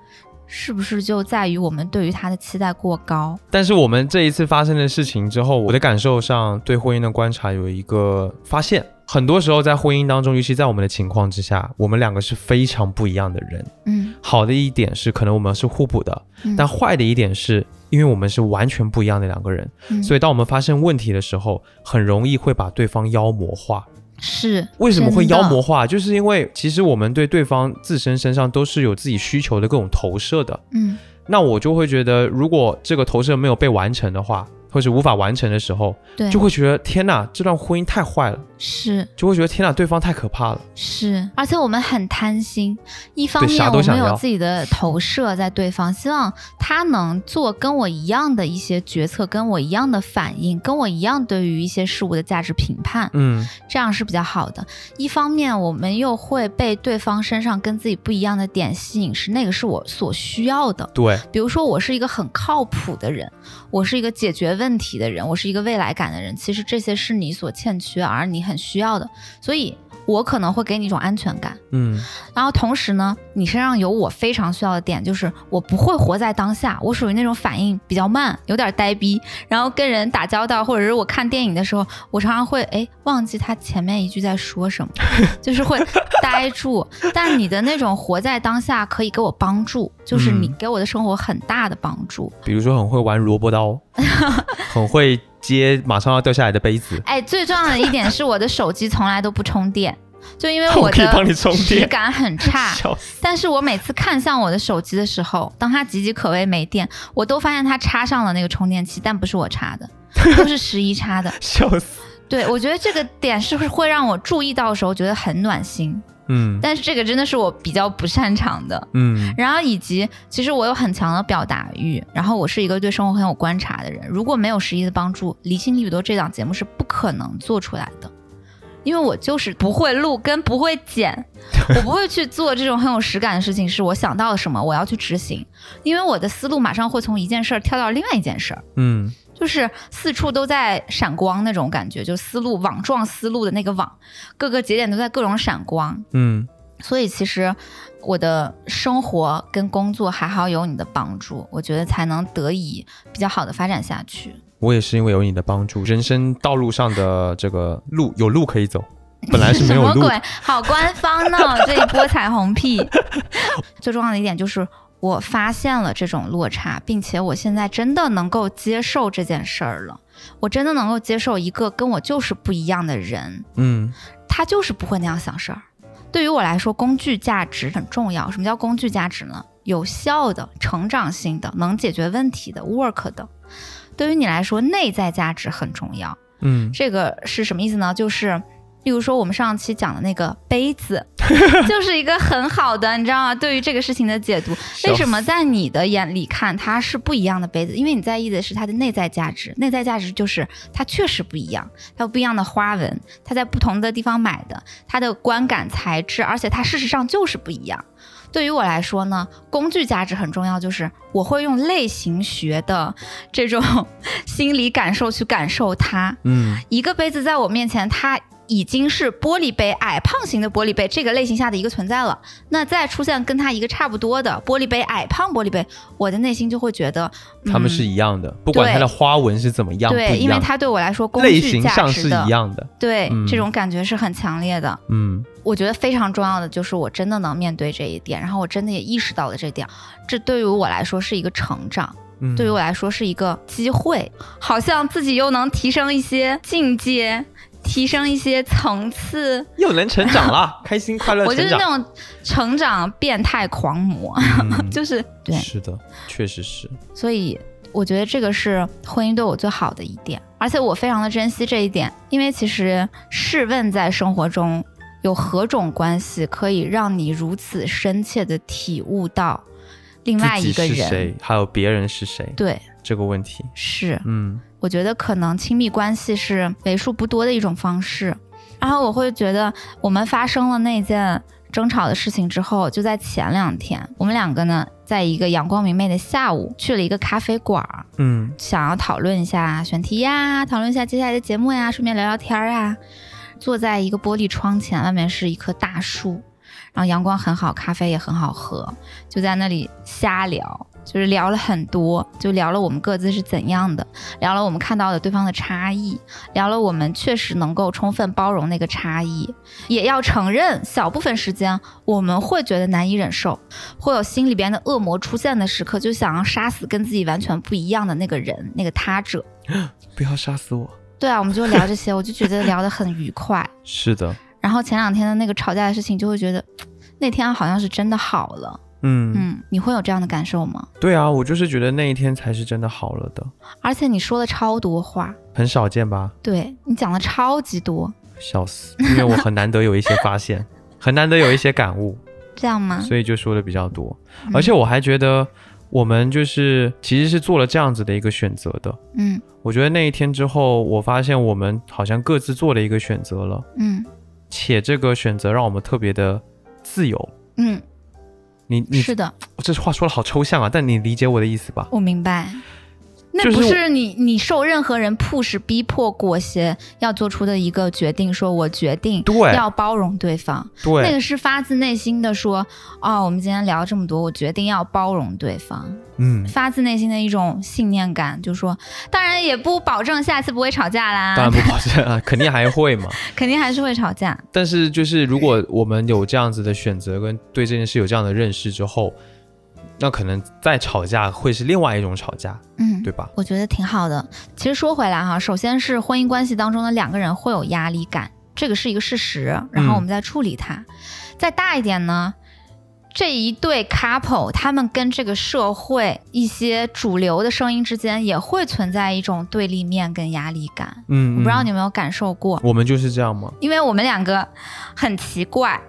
是不是就在于我们对于他的期待过高？
但是我们这一次发生的事情之后，我的感受上对婚姻的观察有一个发现。很多时候在婚姻当中，尤其在我们的情况之下，我们两个是非常不一样的人。嗯，好的一点是可能我们是互补的，但坏的一点是因为我们是完全不一样的两个人，所以当我们发生问题的时候，很容易会把对方妖魔化。
是
为什么会妖魔化？就是因为其实我们对对方自身身上都是有自己需求的各种投射的。嗯，那我就会觉得，如果这个投射没有被完成的话。或是无法完成的时候，
对，
就会觉得天哪，这段婚姻太坏了，
是，
就会觉得天哪，对方太可怕了，
是，而且我们很贪心，一方面我们有自己的投射在对方，希望他能做跟我一样的一些决策，跟我一样的反应，跟我一样对于一些事物的价值评判，嗯，这样是比较好的。一方面我们又会被对方身上跟自己不一样的点吸引，是那个是我所需要的，
对，
比如说我是一个很靠谱的人，我是一个解决。问题的人，我是一个未来感的人，其实这些是你所欠缺而你很需要的，所以。我可能会给你一种安全感，嗯，然后同时呢，你身上有我非常需要的点，就是我不会活在当下，我属于那种反应比较慢，有点呆逼，然后跟人打交道或者是我看电影的时候，我常常会哎忘记他前面一句在说什么，就是会呆住。但你的那种活在当下可以给我帮助，就是你给我的生活很大的帮助。
比如说很会玩萝卜刀，很会。接马上要掉下来的杯子。
哎，最重要的一点是我的手机从来都不充电，就因为 我的质感很差。但是我每次看向我的手机的时候，当它岌岌可危没电，我都发现它插上了那个充电器，但不是我插的，都是十一插的。
笑死！
对，我觉得这个点是会让我注意到的时候觉得很暖心？嗯，但是这个真的是我比较不擅长的，嗯，然后以及其实我有很强的表达欲，然后我是一个对生活很有观察的人。如果没有十一的帮助，《离心力比多》这档节目是不可能做出来的，因为我就是不会录跟不会剪，我不会去做这种很有实感的事情。是我想到了什么，我要去执行，因为我的思路马上会从一件事儿跳到另外一件事儿，嗯。就是四处都在闪光那种感觉，就思路网状思路的那个网，各个节点都在各种闪光。嗯，所以其实我的生活跟工作还好有你的帮助，我觉得才能得以比较好的发展下去。
我也是因为有你的帮助，人生道路上的这个路有路可以走。本来是没有录
什么鬼？好官方呢，这一波彩虹屁。最重要的一点就是，我发现了这种落差，并且我现在真的能够接受这件事儿了。我真的能够接受一个跟我就是不一样的人，
嗯
他就是不会那样想事儿。对于我来说，工具价值很重要。什么叫工具价值呢？有效的、成长性的、能解决问题的、work 的。对于你来说，内在价值很重要。
嗯
这个是什么意思呢？就是，例如说我们上期讲的那个杯子，就是一个很好的，你知道吗？对于这个事情的解读，为什么在你的眼里看它是不一样的杯子？因为你在意的是它的内在价值，内在价值就是它确实不一样，它有不一样的花纹，它在不同的地方买的，它的观感材质，而且它事实上就是不一样。对于我来说呢，工具价值很重要，就是我会用类型学的这种 心理感受去感受它。
嗯
一个杯子在我面前，它已经是玻璃杯矮胖型的玻璃杯这个类型下的一个存在了。那再出现跟它一个差不多的玻璃杯矮胖玻璃杯，我的内心就会觉得，
他们是一样的，不管它的花纹是怎么样，
对，因为它对我来说工
类
具价
型上是
值的
一，样的。
对、
嗯
这种感觉是很强烈的。
嗯
我觉得非常重要的就是我真的能面对这一点，然后我真的也意识到了这点，这对于我来说是一个成长。
嗯，
对于我来说是一个机会，好像自己又能提升一些境界，提升一些层次。
又能成长了，开心快乐
我就。是那种成长变态狂魔，
嗯
就是对，
是的，确实是。
所以我觉得这个是婚姻对我最好的一点，而且我非常的珍惜这一点，因为其实试问在生活中有何种关系可以让你如此深切的体悟到另外一个人？
是谁，还有别人是谁
对，
这个问题。
是。
嗯
我觉得可能亲密关系是为数不多的一种方式。然后我会觉得，我们发生了那件争吵的事情之后，就在前两天，我们两个呢，在一个阳光明媚的下午，去了一个咖啡馆儿，
嗯
想要讨论一下选题呀，讨论一下接下来的节目呀，顺便聊聊天儿啊。坐在一个玻璃窗前，外面是一棵大树，然后阳光很好，咖啡也很好喝，就在那里瞎聊，就是聊了很多，就聊了我们各自是怎样的，聊了我们看到的对方的差异，聊了我们确实能够充分包容那个差异，也要承认小部分时间我们会觉得难以忍受，会有心里边的恶魔出现的时刻，就想要杀死跟自己完全不一样的那个人，那个他者。
不要杀死我。
对啊，我们就聊这些，我就觉得聊得很愉快。
是的，
然后前两天的那个吵架的事情，就会觉得 那天好像是真的好了。
嗯，
嗯，你会有这样的感受吗？
对啊，我就是觉得那一天才是真的好了的，
而且你说了超多话，
很少见吧？
对你讲了超级多，
笑死，因为我很难得有一些发现，很难得有一些感悟，
这样吗？
所以就说的比较多。
嗯
而且我还觉得我们就是其实是做了这样子的一个选择的。
嗯
我觉得那一天之后，我发现我们好像各自做了一个选择了，
嗯
且这个选择让我们特别的自由。
嗯，
你你
是的，
这话说的好抽象啊，但你理解我的意思吧？
我明白。那不是你你受任何人 push 逼迫裹挟要做出的一个决定，说我决定
对
要包容对方，那，个是发自内心的说，哦，我们今天聊这么多，我决定要包容对方，
嗯，
发自内心的一种信念感，就说，当然也不保证下次不会吵架啦，
当然不保证啊，肯定还会嘛。
肯定还是会吵架。
但是就是如果我们有这样子的选择跟对这件事有这样的认识之后，那可能再吵架会是另外一种吵架，
嗯，
对吧？
我觉得挺好的。其实说回来哈，首先是婚姻关系当中的两个人会有压力感，这个是一个事实，然后我们再处理它。再大一点呢，这一对 couple 他们跟这个社会一些主流的声音之间也会存在一种对立面跟压力感。
嗯，
我不知道
嗯
你有没有感受过，
我们就是这样吗？
因为我们两个很奇怪。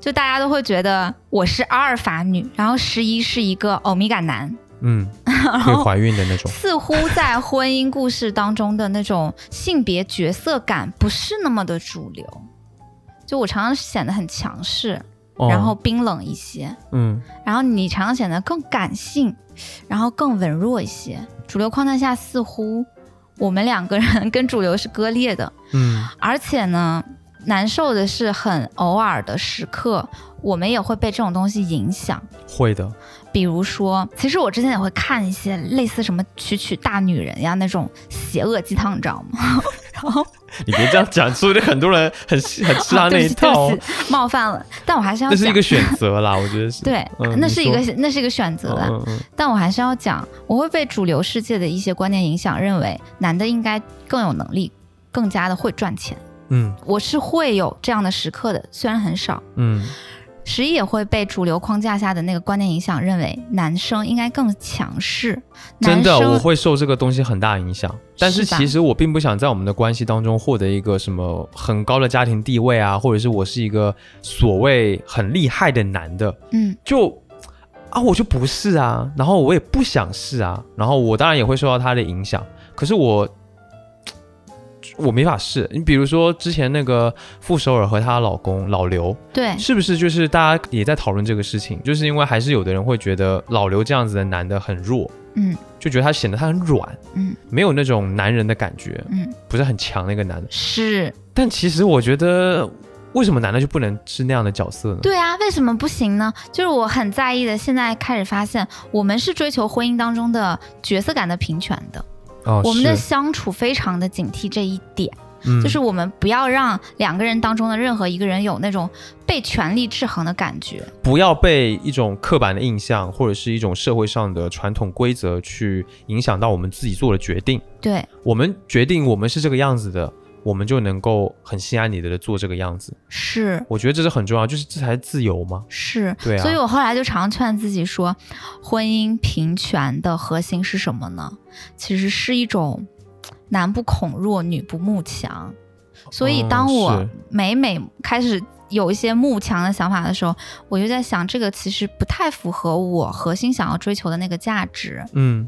就大家都会觉得我是阿尔法女，然后十一是一个欧米伽男，
嗯，会怀孕的那种。
似乎在婚姻故事当中的那种性别角色感不是那么的主流。就我常常显得很强势，
哦
然后冰冷一些，
嗯
然后你常常显得更感性，然后更文弱一些。主流框架下，似乎我们两个人跟主流是割裂的，
嗯
而且呢，难受的是很偶尔的时刻，我们也会被这种东西影响。
会的。
比如说，其实我之前也会看一些类似什么“曲曲大女人”呀那种邪恶鸡汤，你知道吗？然后
你别这样讲，说不定很多人很很 吃他那一套
冒犯了。但我还是要讲
那是一个选择啦，我觉得是。
对，
嗯
那是一个那是一个选择啦。
嗯嗯
但我还是要讲，我会被主流世界的一些观念影响，认为男的应该更有能力，更加的会赚钱。
嗯
我是会有这样的时刻的，虽然很少。
嗯
十一也会被主流框架下的那个观念影响，认为男生应该更强势。
真的，我会受这个东西很大影响。但是其实我并不想在我们的关系当中获得一个什么很高的家庭地位啊，或者是我是一个所谓很厉害的男的，
嗯
就啊，我就不是啊，然后我也不想是啊，然后我当然也会受到他的影响，可是我。我没法试，你比如说之前那个傅首尔和她老公老刘，
对
是不是就是大家也在讨论这个事情？就是因为还是有的人会觉得老刘这样子的男的很弱，
嗯
就觉得他显得他很软，
嗯
没有那种男人的感觉，
嗯
不是很强那个男的。
是
但其实我觉得，为什么男的就不能是那样的角色呢？
对啊，为什么不行呢？就是我很在意的，现在开始发现，我们是追求婚姻当中的角色感的平权的，
哦，
我们的相处非常的警惕这一点。
嗯
就是我们不要让两个人当中的任何一个人有那种被权力制衡的感觉。
不要被一种刻板的印象或者是一种社会上的传统规则去影响到我们自己做的决定。
对，
我们决定我们是这个样子的，我们就能够很心安理得的做这个样子。
是
我觉得这是很重要，就是这才是自由嘛。
是，
对啊
所以我后来就常劝自己说，婚姻平权的核心是什么呢？其实是一种男不恐弱，女不慕强。所以
哦
当我每每开始有一些慕强的想法的时候，我就在想，这个其实不太符合我核心想要追求的那个价值。
嗯，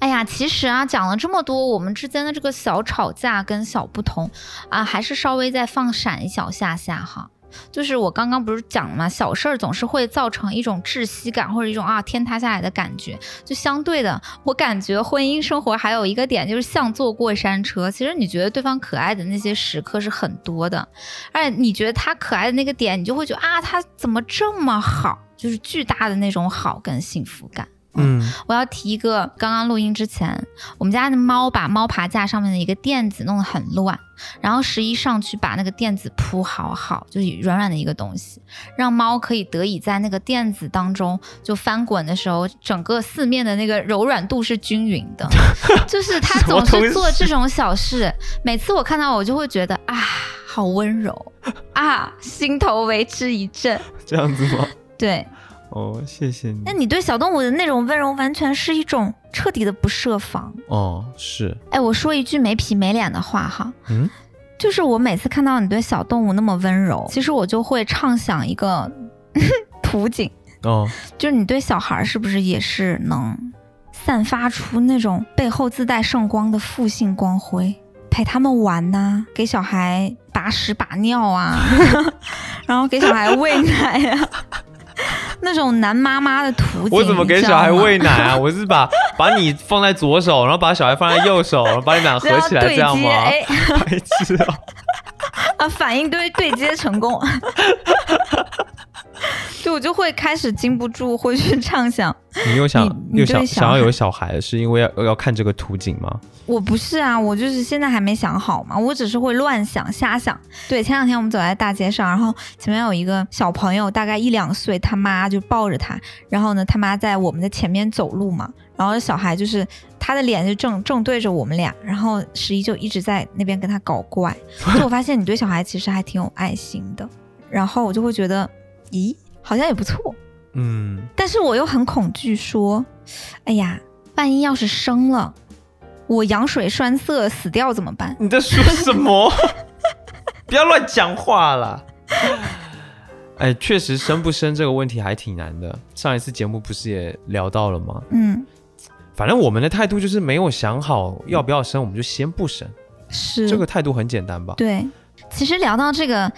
哎呀，其实啊，讲了这么多，我们之间的这个小吵架跟小不同啊，还是稍微再放闪一小下下哈。就是我刚刚不是讲了吗？小事儿总是会造成一种窒息感，或者一种啊天塌下来的感觉。就相对的，我感觉婚姻生活还有一个点就是像坐过山车。其实你觉得对方可爱的那些时刻是很多的，而且你觉得他可爱的那个点，你就会觉得啊，他怎么这么好？就是巨大的那种好跟幸福感。
嗯
我要提一个，刚刚录音之前，我们家的猫把猫爬架上面的一个垫子弄得很乱，然后十一上去把那个垫子铺好好，就是软软的一个东西，让猫可以得以在那个垫子当中就翻滚的时候，整个四面的那个柔软度是均匀的，就是它总是做这种小事，每次我看到我就会觉得啊，好温柔啊，心头为之一震。
这样子吗？
对，
哦，谢谢你
那。你对小动物的那种温柔，完全是一种彻底的不设防。
哦，是，
哎，我说一句没皮没脸的话哈，
嗯，
就是我每次看到你对小动物那么温柔，其实我就会畅想一个 图景，
哦，
就是你对小孩是不是也是能散发出那种背后自带圣光的父性光辉，陪他们玩呐、给小孩把屎把尿啊，然后给小孩喂奶啊。那种男妈妈的图景，
我怎么给小孩喂奶啊？我是把把你放在左手，然后把小孩放在右手，然后把你俩合起来，这样吗？
哎，
白痴哦！
啊，反应堆对接成功，就我就会开始禁不住会去畅想，
你又想又想想要有小孩，是因为要要看这个图景吗？
我不是啊，我就是现在还没想好嘛，我只是会乱想、瞎想。对，前两天我们走在大街上，然后前面有一个小朋友，大概一两岁，他妈就抱着他，然后呢，他妈在我们的前面走路嘛，然后小孩就是他的脸就正正对着我们俩，然后十一就一直在那边跟他搞怪。就我发现你对小孩其实还挺有爱心的，然后我就会觉得，咦，好像也不错。
嗯，
但是我又很恐惧，说，哎呀，万一要是生了，我羊水栓塞死掉怎么办？
你在说什么？不要乱讲话啦！哎，确实生不生这个问题还挺难的。上一次节目不是也聊到了吗？
嗯，
反正我们的态度就是没有想好要不要生，我们就先不生。
是
这个态度很简单吧？
对。其实聊到这个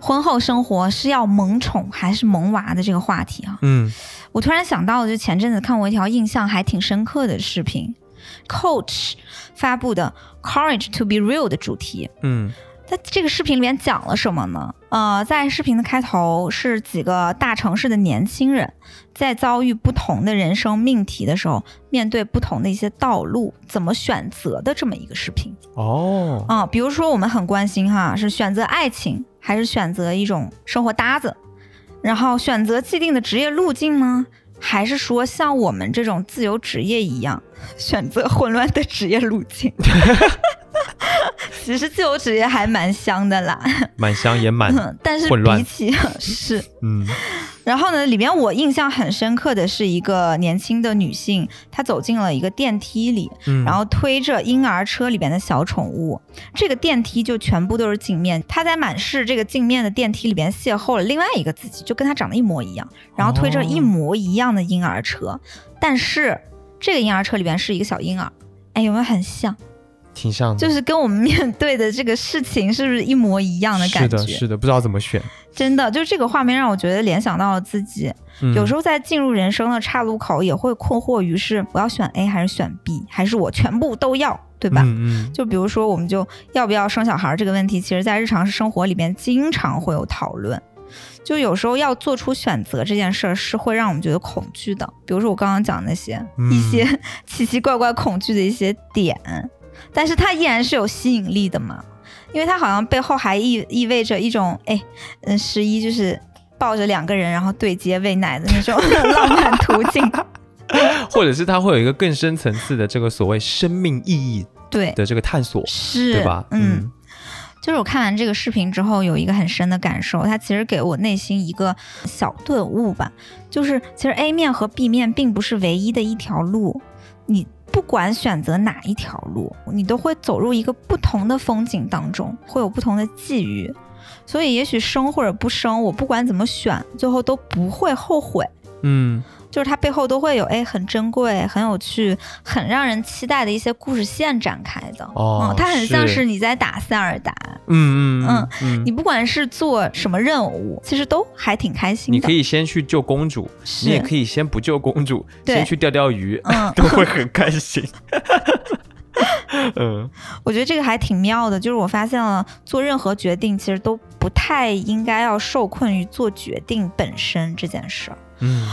婚后生活是要萌宠还是萌娃的这个话题啊，
嗯
我突然想到，就前阵子看过一条印象还挺深刻的视频，Coach 发布的 Courage to be real 的主题。
嗯
在这个视频里面讲了什么呢？呃，在视频的开头是几个大城市的年轻人在遭遇不同的人生命题的时候，面对不同的一些道路怎么选择的这么一个视频。
哦，
啊、比如说我们很关心哈，是选择爱情还是选择一种生活搭子，然后选择既定的职业路径呢，还是说像我们这种自由职业一样选择混乱的职业路径？其实自由职业还蛮香的啦，
蛮香也蛮，
但是比起 是，
嗯。
然后呢，里面我印象很深刻的是一个年轻的女性，她走进了一个电梯里，
嗯，
然后推着婴儿车里边的小宠物，这个电梯就全部都是镜面。她在满是这个镜面的电梯里边邂逅了另外一个自己，就跟她长得一模一样，然后推着一模一样的婴儿车，但是这个婴儿车里边是一个小婴儿，哎，有没有很像？
挺像的，
就是跟我们面对的这个事情是不是一模一样的感觉？
是的，是的，不知道怎么选。
真的，就是这个画面让我觉得联想到了自己。
嗯
有时候在进入人生的岔路口，也会困惑于是我要选 A 还是选 B，还是我全部都要，对吧？
嗯嗯，
就比如说，我们就要不要生小孩这个问题，其实在日常生活里边经常会有讨论。就有时候要做出选择这件事儿，是会让我们觉得恐惧的。比如说我刚刚讲那些、
嗯
一些 奇奇怪怪恐惧的一些点，但是它依然是有吸引力的嘛，因为它好像背后还意意味着一种，哎，嗯，十一就是抱着两个人然后对接喂奶的那种 浪漫途径。
或者是它会有一个更深层次的这个所谓生命意义
对，
的这个探索，
是，
对吧？
嗯。就是我看完这个视频之后，有一个很深的感受，它其实给我内心一个小顿悟吧。就是其实 A 面和 B 面并不是唯一的一条路，你不管选择哪一条路，你都会走入一个不同的风景当中，会有不同的际遇。所以也许生或者不生，我不管怎么选，最后都不会后悔。
嗯
就是它背后都会有哎很珍贵、很有趣、很让人期待的一些故事线展开的。
哦
嗯，它很像
是
是你在打塞尔达，
嗯嗯
嗯
嗯
你不管是做什么任务，其实都还挺开心的。
你可以先去救公主，你也可以先不救公主，先去钓钓鱼，
嗯，
都会很开心。嗯
我觉得这个还挺妙的，就是我发现了做任何决定，其实都不太应该要受困于做决定本身这件事儿。
嗯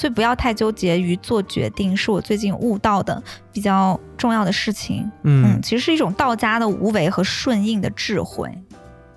所以不要太纠结于做决定，是我最近悟到的比较重要的事情。嗯，
嗯
其实是一种道家的无为和顺应的智慧。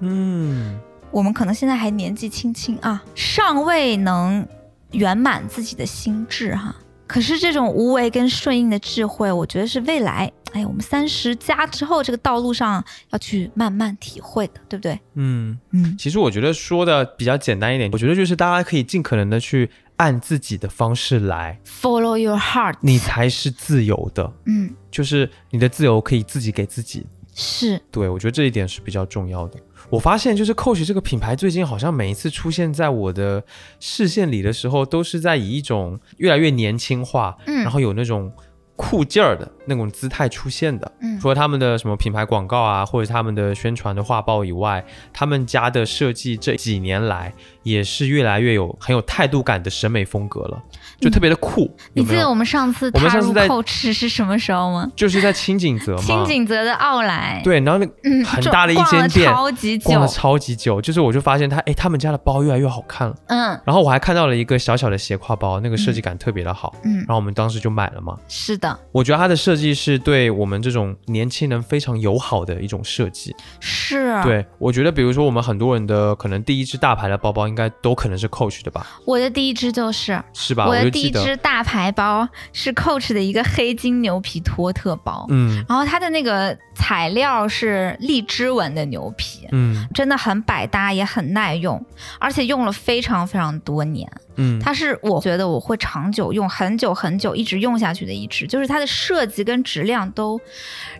嗯
我们可能现在还年纪轻轻啊，尚未能圆满自己的心智哈。可是这种无为跟顺应的智慧，我觉得是未来，哎，我们三十加之后这个道路上要去慢慢体会的，对不对？
嗯，
嗯，
其实我觉得说的比较简单一点，我觉得就是大家可以尽可能的去按自己的方式来
，Follow your heart，
你才是自由的，
嗯。
就是你的自由可以自己给自己。
是。
对我觉得这一点是比较重要的。我发现就是 Coach 这个品牌最近好像每一次出现在我的视线里的时候，都是在以一种越来越年轻化，
嗯。
然后有那种酷劲儿的那种姿态出现的。
嗯
除了他们的什么品牌广告啊，或者他们的宣传的画报以外，他们家的设计这几年来也是越来越有很有态度感的审美风格了，就特别的酷。有有？
你记得我们上次踏入
我们上次在
Coach 是什么时候吗？
就是在清景泽嘛，
清景泽的奥莱，，
对，然后那
嗯，
很大的一间店
超级久
逛了，超级久，就是我就发现他，哎，他们家的包越来越好看了。
嗯
然后我还看到了一个小小的斜挎包，那个设计感特别的好，
嗯
然，后我们当时就买了嘛。
是的，
我觉得它的设计是对我们这种年轻人非常友好的一种设计。
是，
对我觉得，比如说我们很多人的可能第一只大牌的包包，应该都可能是 Coach 的吧，
我的第一只就是。
是吧？
我的第一只大牌包是 Coach 的一个黑金牛皮托特包，
嗯。
然后它的那个材料是荔枝纹的牛皮，
嗯。
真的很百搭，也很耐用，而且用了非常非常多年。
嗯，
它是我觉得我会长久用很久很久一直用下去的一只，就是它的设计跟质量都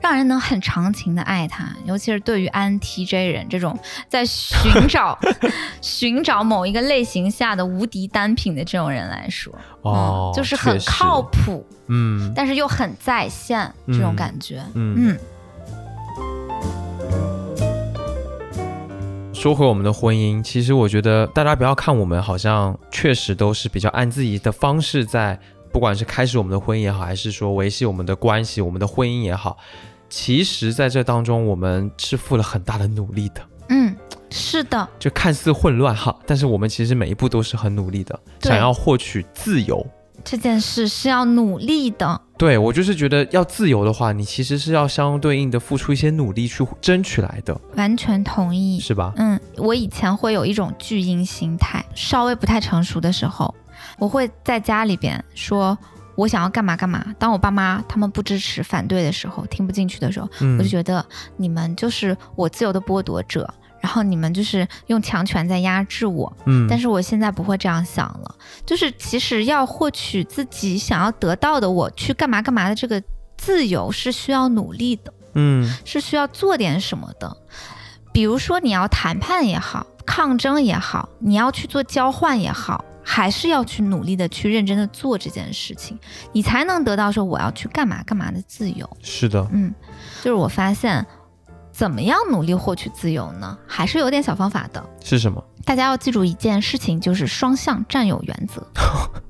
让人能很长情的爱它，尤其是对于 INTJ 人这种在寻找 寻找某一个类型下的无敌单品的这种人来说，
哦
嗯，就是很靠谱，
嗯。
但是又很在线这种感觉，
嗯。
嗯。
说回我们的婚姻，其实我觉得大家不要看我们好像确实都是比较按自己的方式在，不管是开始我们的婚姻也好，还是说维系我们的关系、我们的婚姻也好，其实在这当中我们是付了很大的努力的。
嗯，是的，
就看似混乱哈，但是我们其实每一步都是很努力的，想要获取自由。
这件事是要努力的。
对我就是觉得要自由的话，你其实是要相对应的付出一些努力去争取来的，
完全同意。
是吧？
嗯，我以前会有一种巨婴心态，稍微不太成熟的时候，我会在家里边说我想要干嘛干嘛。当我爸妈他们不支持、反对的时候，听不进去的时候，
嗯
我就觉得你们就是我自由的剥夺者，然后你们就是用强权在压制我。
嗯，
但是我现在不会这样想了，就是其实要获取自己想要得到的，我去干嘛干嘛的这个自由是需要努力的。
嗯
是需要做点什么的。比如说，你要谈判也好，抗争也好，你要去做交换也好，还是要去努力的去认真的做这件事情，你才能得到说我要去干嘛干嘛的自由。
是的，
嗯，就是我发现，怎么样努力获取自由呢？还是有点小方法的。
是什么？
大家要记住一件事情，就是双向占有原则。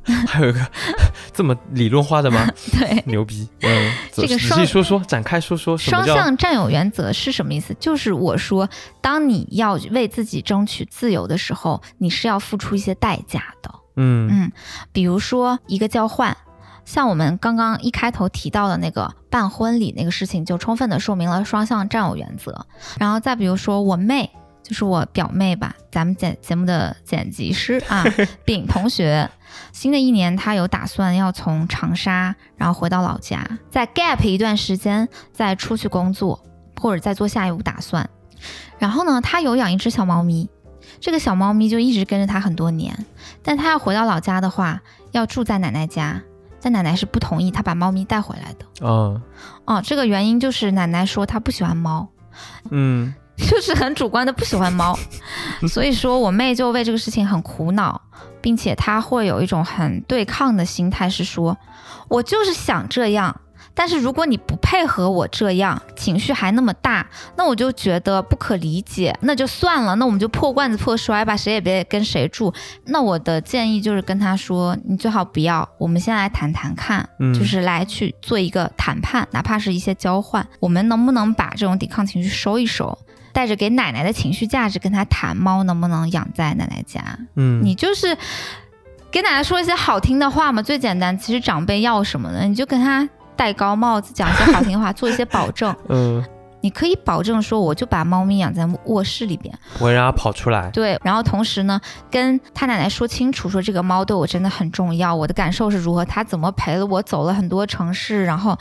还有一个 这么理论化的吗？
对，
牛逼！嗯，
这个双
细说说，展开说说，
双向占有原则是什么意思？就是我说，当你要为自己争取自由的时候，你是要付出一些代价的。
嗯
嗯，比如说一个交换，像我们刚刚一开头提到的那个办婚礼那个事情，就充分的说明了双向占有原则。然后再比如说我妹。就是我表妹吧，咱们剪节目的剪辑师啊，丙同学，新的一年他有打算要从长沙，然后回到老家，再 gap 一段时间，再出去工作，或者再做下一步打算。然后呢，他有养一只小猫咪，这个小猫咪就一直跟着他很多年，但他要回到老家的话，要住在奶奶家，但奶奶是不同意他把猫咪带回来的。
嗯
哦，这个原因就是奶奶说她不喜欢猫，
嗯
就是很主观的不喜欢猫，所以说我妹就为这个事情很苦恼，并且她会有一种很对抗的心态，是说我就是想这样。但是如果你不配合我这样，情绪还那么大，那我就觉得不可理解，那就算了，那我们就破罐子破摔吧，谁也别跟谁住。那我的建议就是跟她说，你最好不要，我们先来谈谈看，
嗯
就是来去做一个谈判，哪怕是一些交换，我们能不能把这种抵抗情绪收一收？带着给奶奶的情绪价值跟他谈猫能不能养在奶奶家，
嗯，
你就是给奶奶说一些好听的话嘛，最简单。其实长辈要什么呢？你就跟他戴高帽子，讲一些好听话，做一些保证。
嗯
你可以保证说，我就把猫咪养在卧室里边，
不会让它跑出来。
对。然后同时呢，跟他奶奶说清楚，说这个猫对我真的很重要，我的感受是如何，它怎么陪了我走了很多城市，然后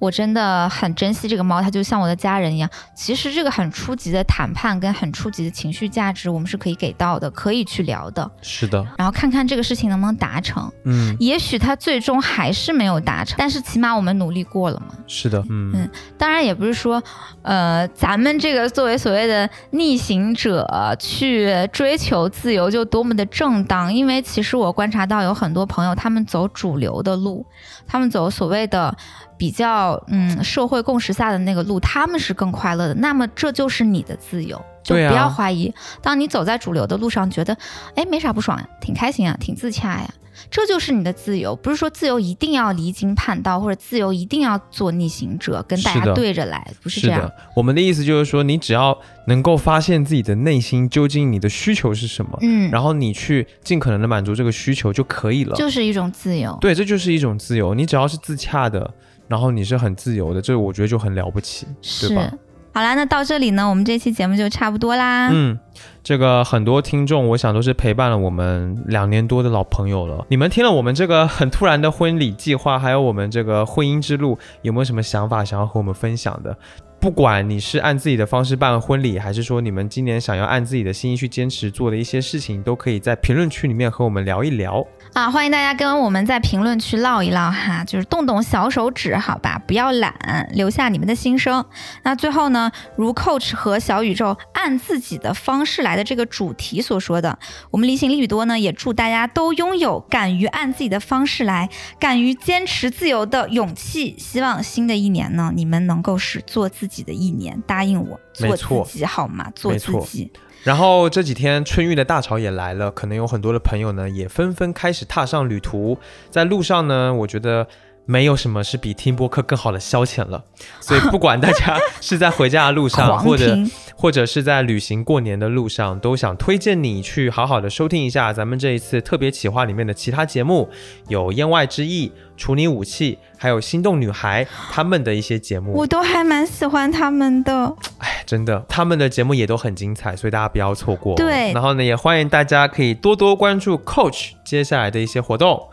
我真的很珍惜这个猫，它就像我的家人一样。其实这个很初级的谈判跟很初级的情绪价值，我们是可以给到的，可以去聊的。
是的，
然后看看这个事情能不能达成。
嗯，
也许它最终还是没有达成，但是起码我们努力过了嘛。
是的，嗯
嗯当然也不是说，呃，咱们这个作为所谓的逆行者去追求自由就多么的正当，因为其实我观察到有很多朋友他们走主流的路，他们走所谓的比较嗯社会共识下的那个路，他们是更快乐的。那么这就是你的自由。就不要怀疑，当你走在主流的路上，觉得哎没啥不爽呀，挺开心啊，挺自洽呀，这就是你的自由。不是说自由一定要离经叛道，或者自由一定要做逆行者，跟大家对着来，不是这样。
我们的意思就是说，你只要能够发现自己的内心究竟你的需求是什么，
嗯，
然后你去尽可能的满足这个需求就可以了。
就是一种自由。
对，这就是一种自由。你只要是自洽的，然后你是很自由的，这我觉得就很了不起，对
是
吧？。
好啦，那到这里呢，我们这期节目就差不多啦。
嗯，这个很多听众，我想都是陪伴了我们两年多的老朋友了。你们听了我们这个很突然的婚礼计划，还有我们这个婚姻之路，有没有什么想法想要和我们分享的？不管你是按自己的方式办婚礼，还是说你们今年想要按自己的心意去坚持做的一些事情，都可以在评论区里面和我们聊一聊。
啊，欢迎大家跟我们在评论区唠一唠哈，就是动动小手指，好吧，不要懒，留下你们的心声。那最后呢，如 Coach 和小宇宙按自己的方式来的这个主题所说的，我们离行离语多呢，也祝大家都拥有敢于按自己的方式来，敢于坚持自由的勇气。希望新的一年呢，你们能够是做自的一年，答应我，做
没错
自己好吗？做自己。
然后这几天春运的大潮也来了，可能有很多的朋友呢也纷纷开始踏上旅途。在路上呢，我觉得没有什么是比听播客更好的消遣了。所以不管大家是在回家的路上，或者或者是在旅行过年的路上，都想推荐你去好好的收听一下咱们这一次特别企划里面的其他节目，有《言外之意》、《处女武器》，还有《心动女孩》他们的一些节目。
我都还蛮喜欢他们的。
哎，真的，他们的节目也都很精彩，所以大家不要错过。
对
然后呢，也欢迎大家可以多多关注 Coach 接下来的一些活动。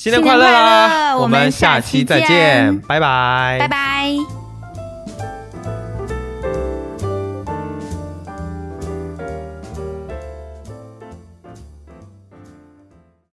新年快乐啦！
我们
下
下期
期再
见
见，拜拜，
拜拜。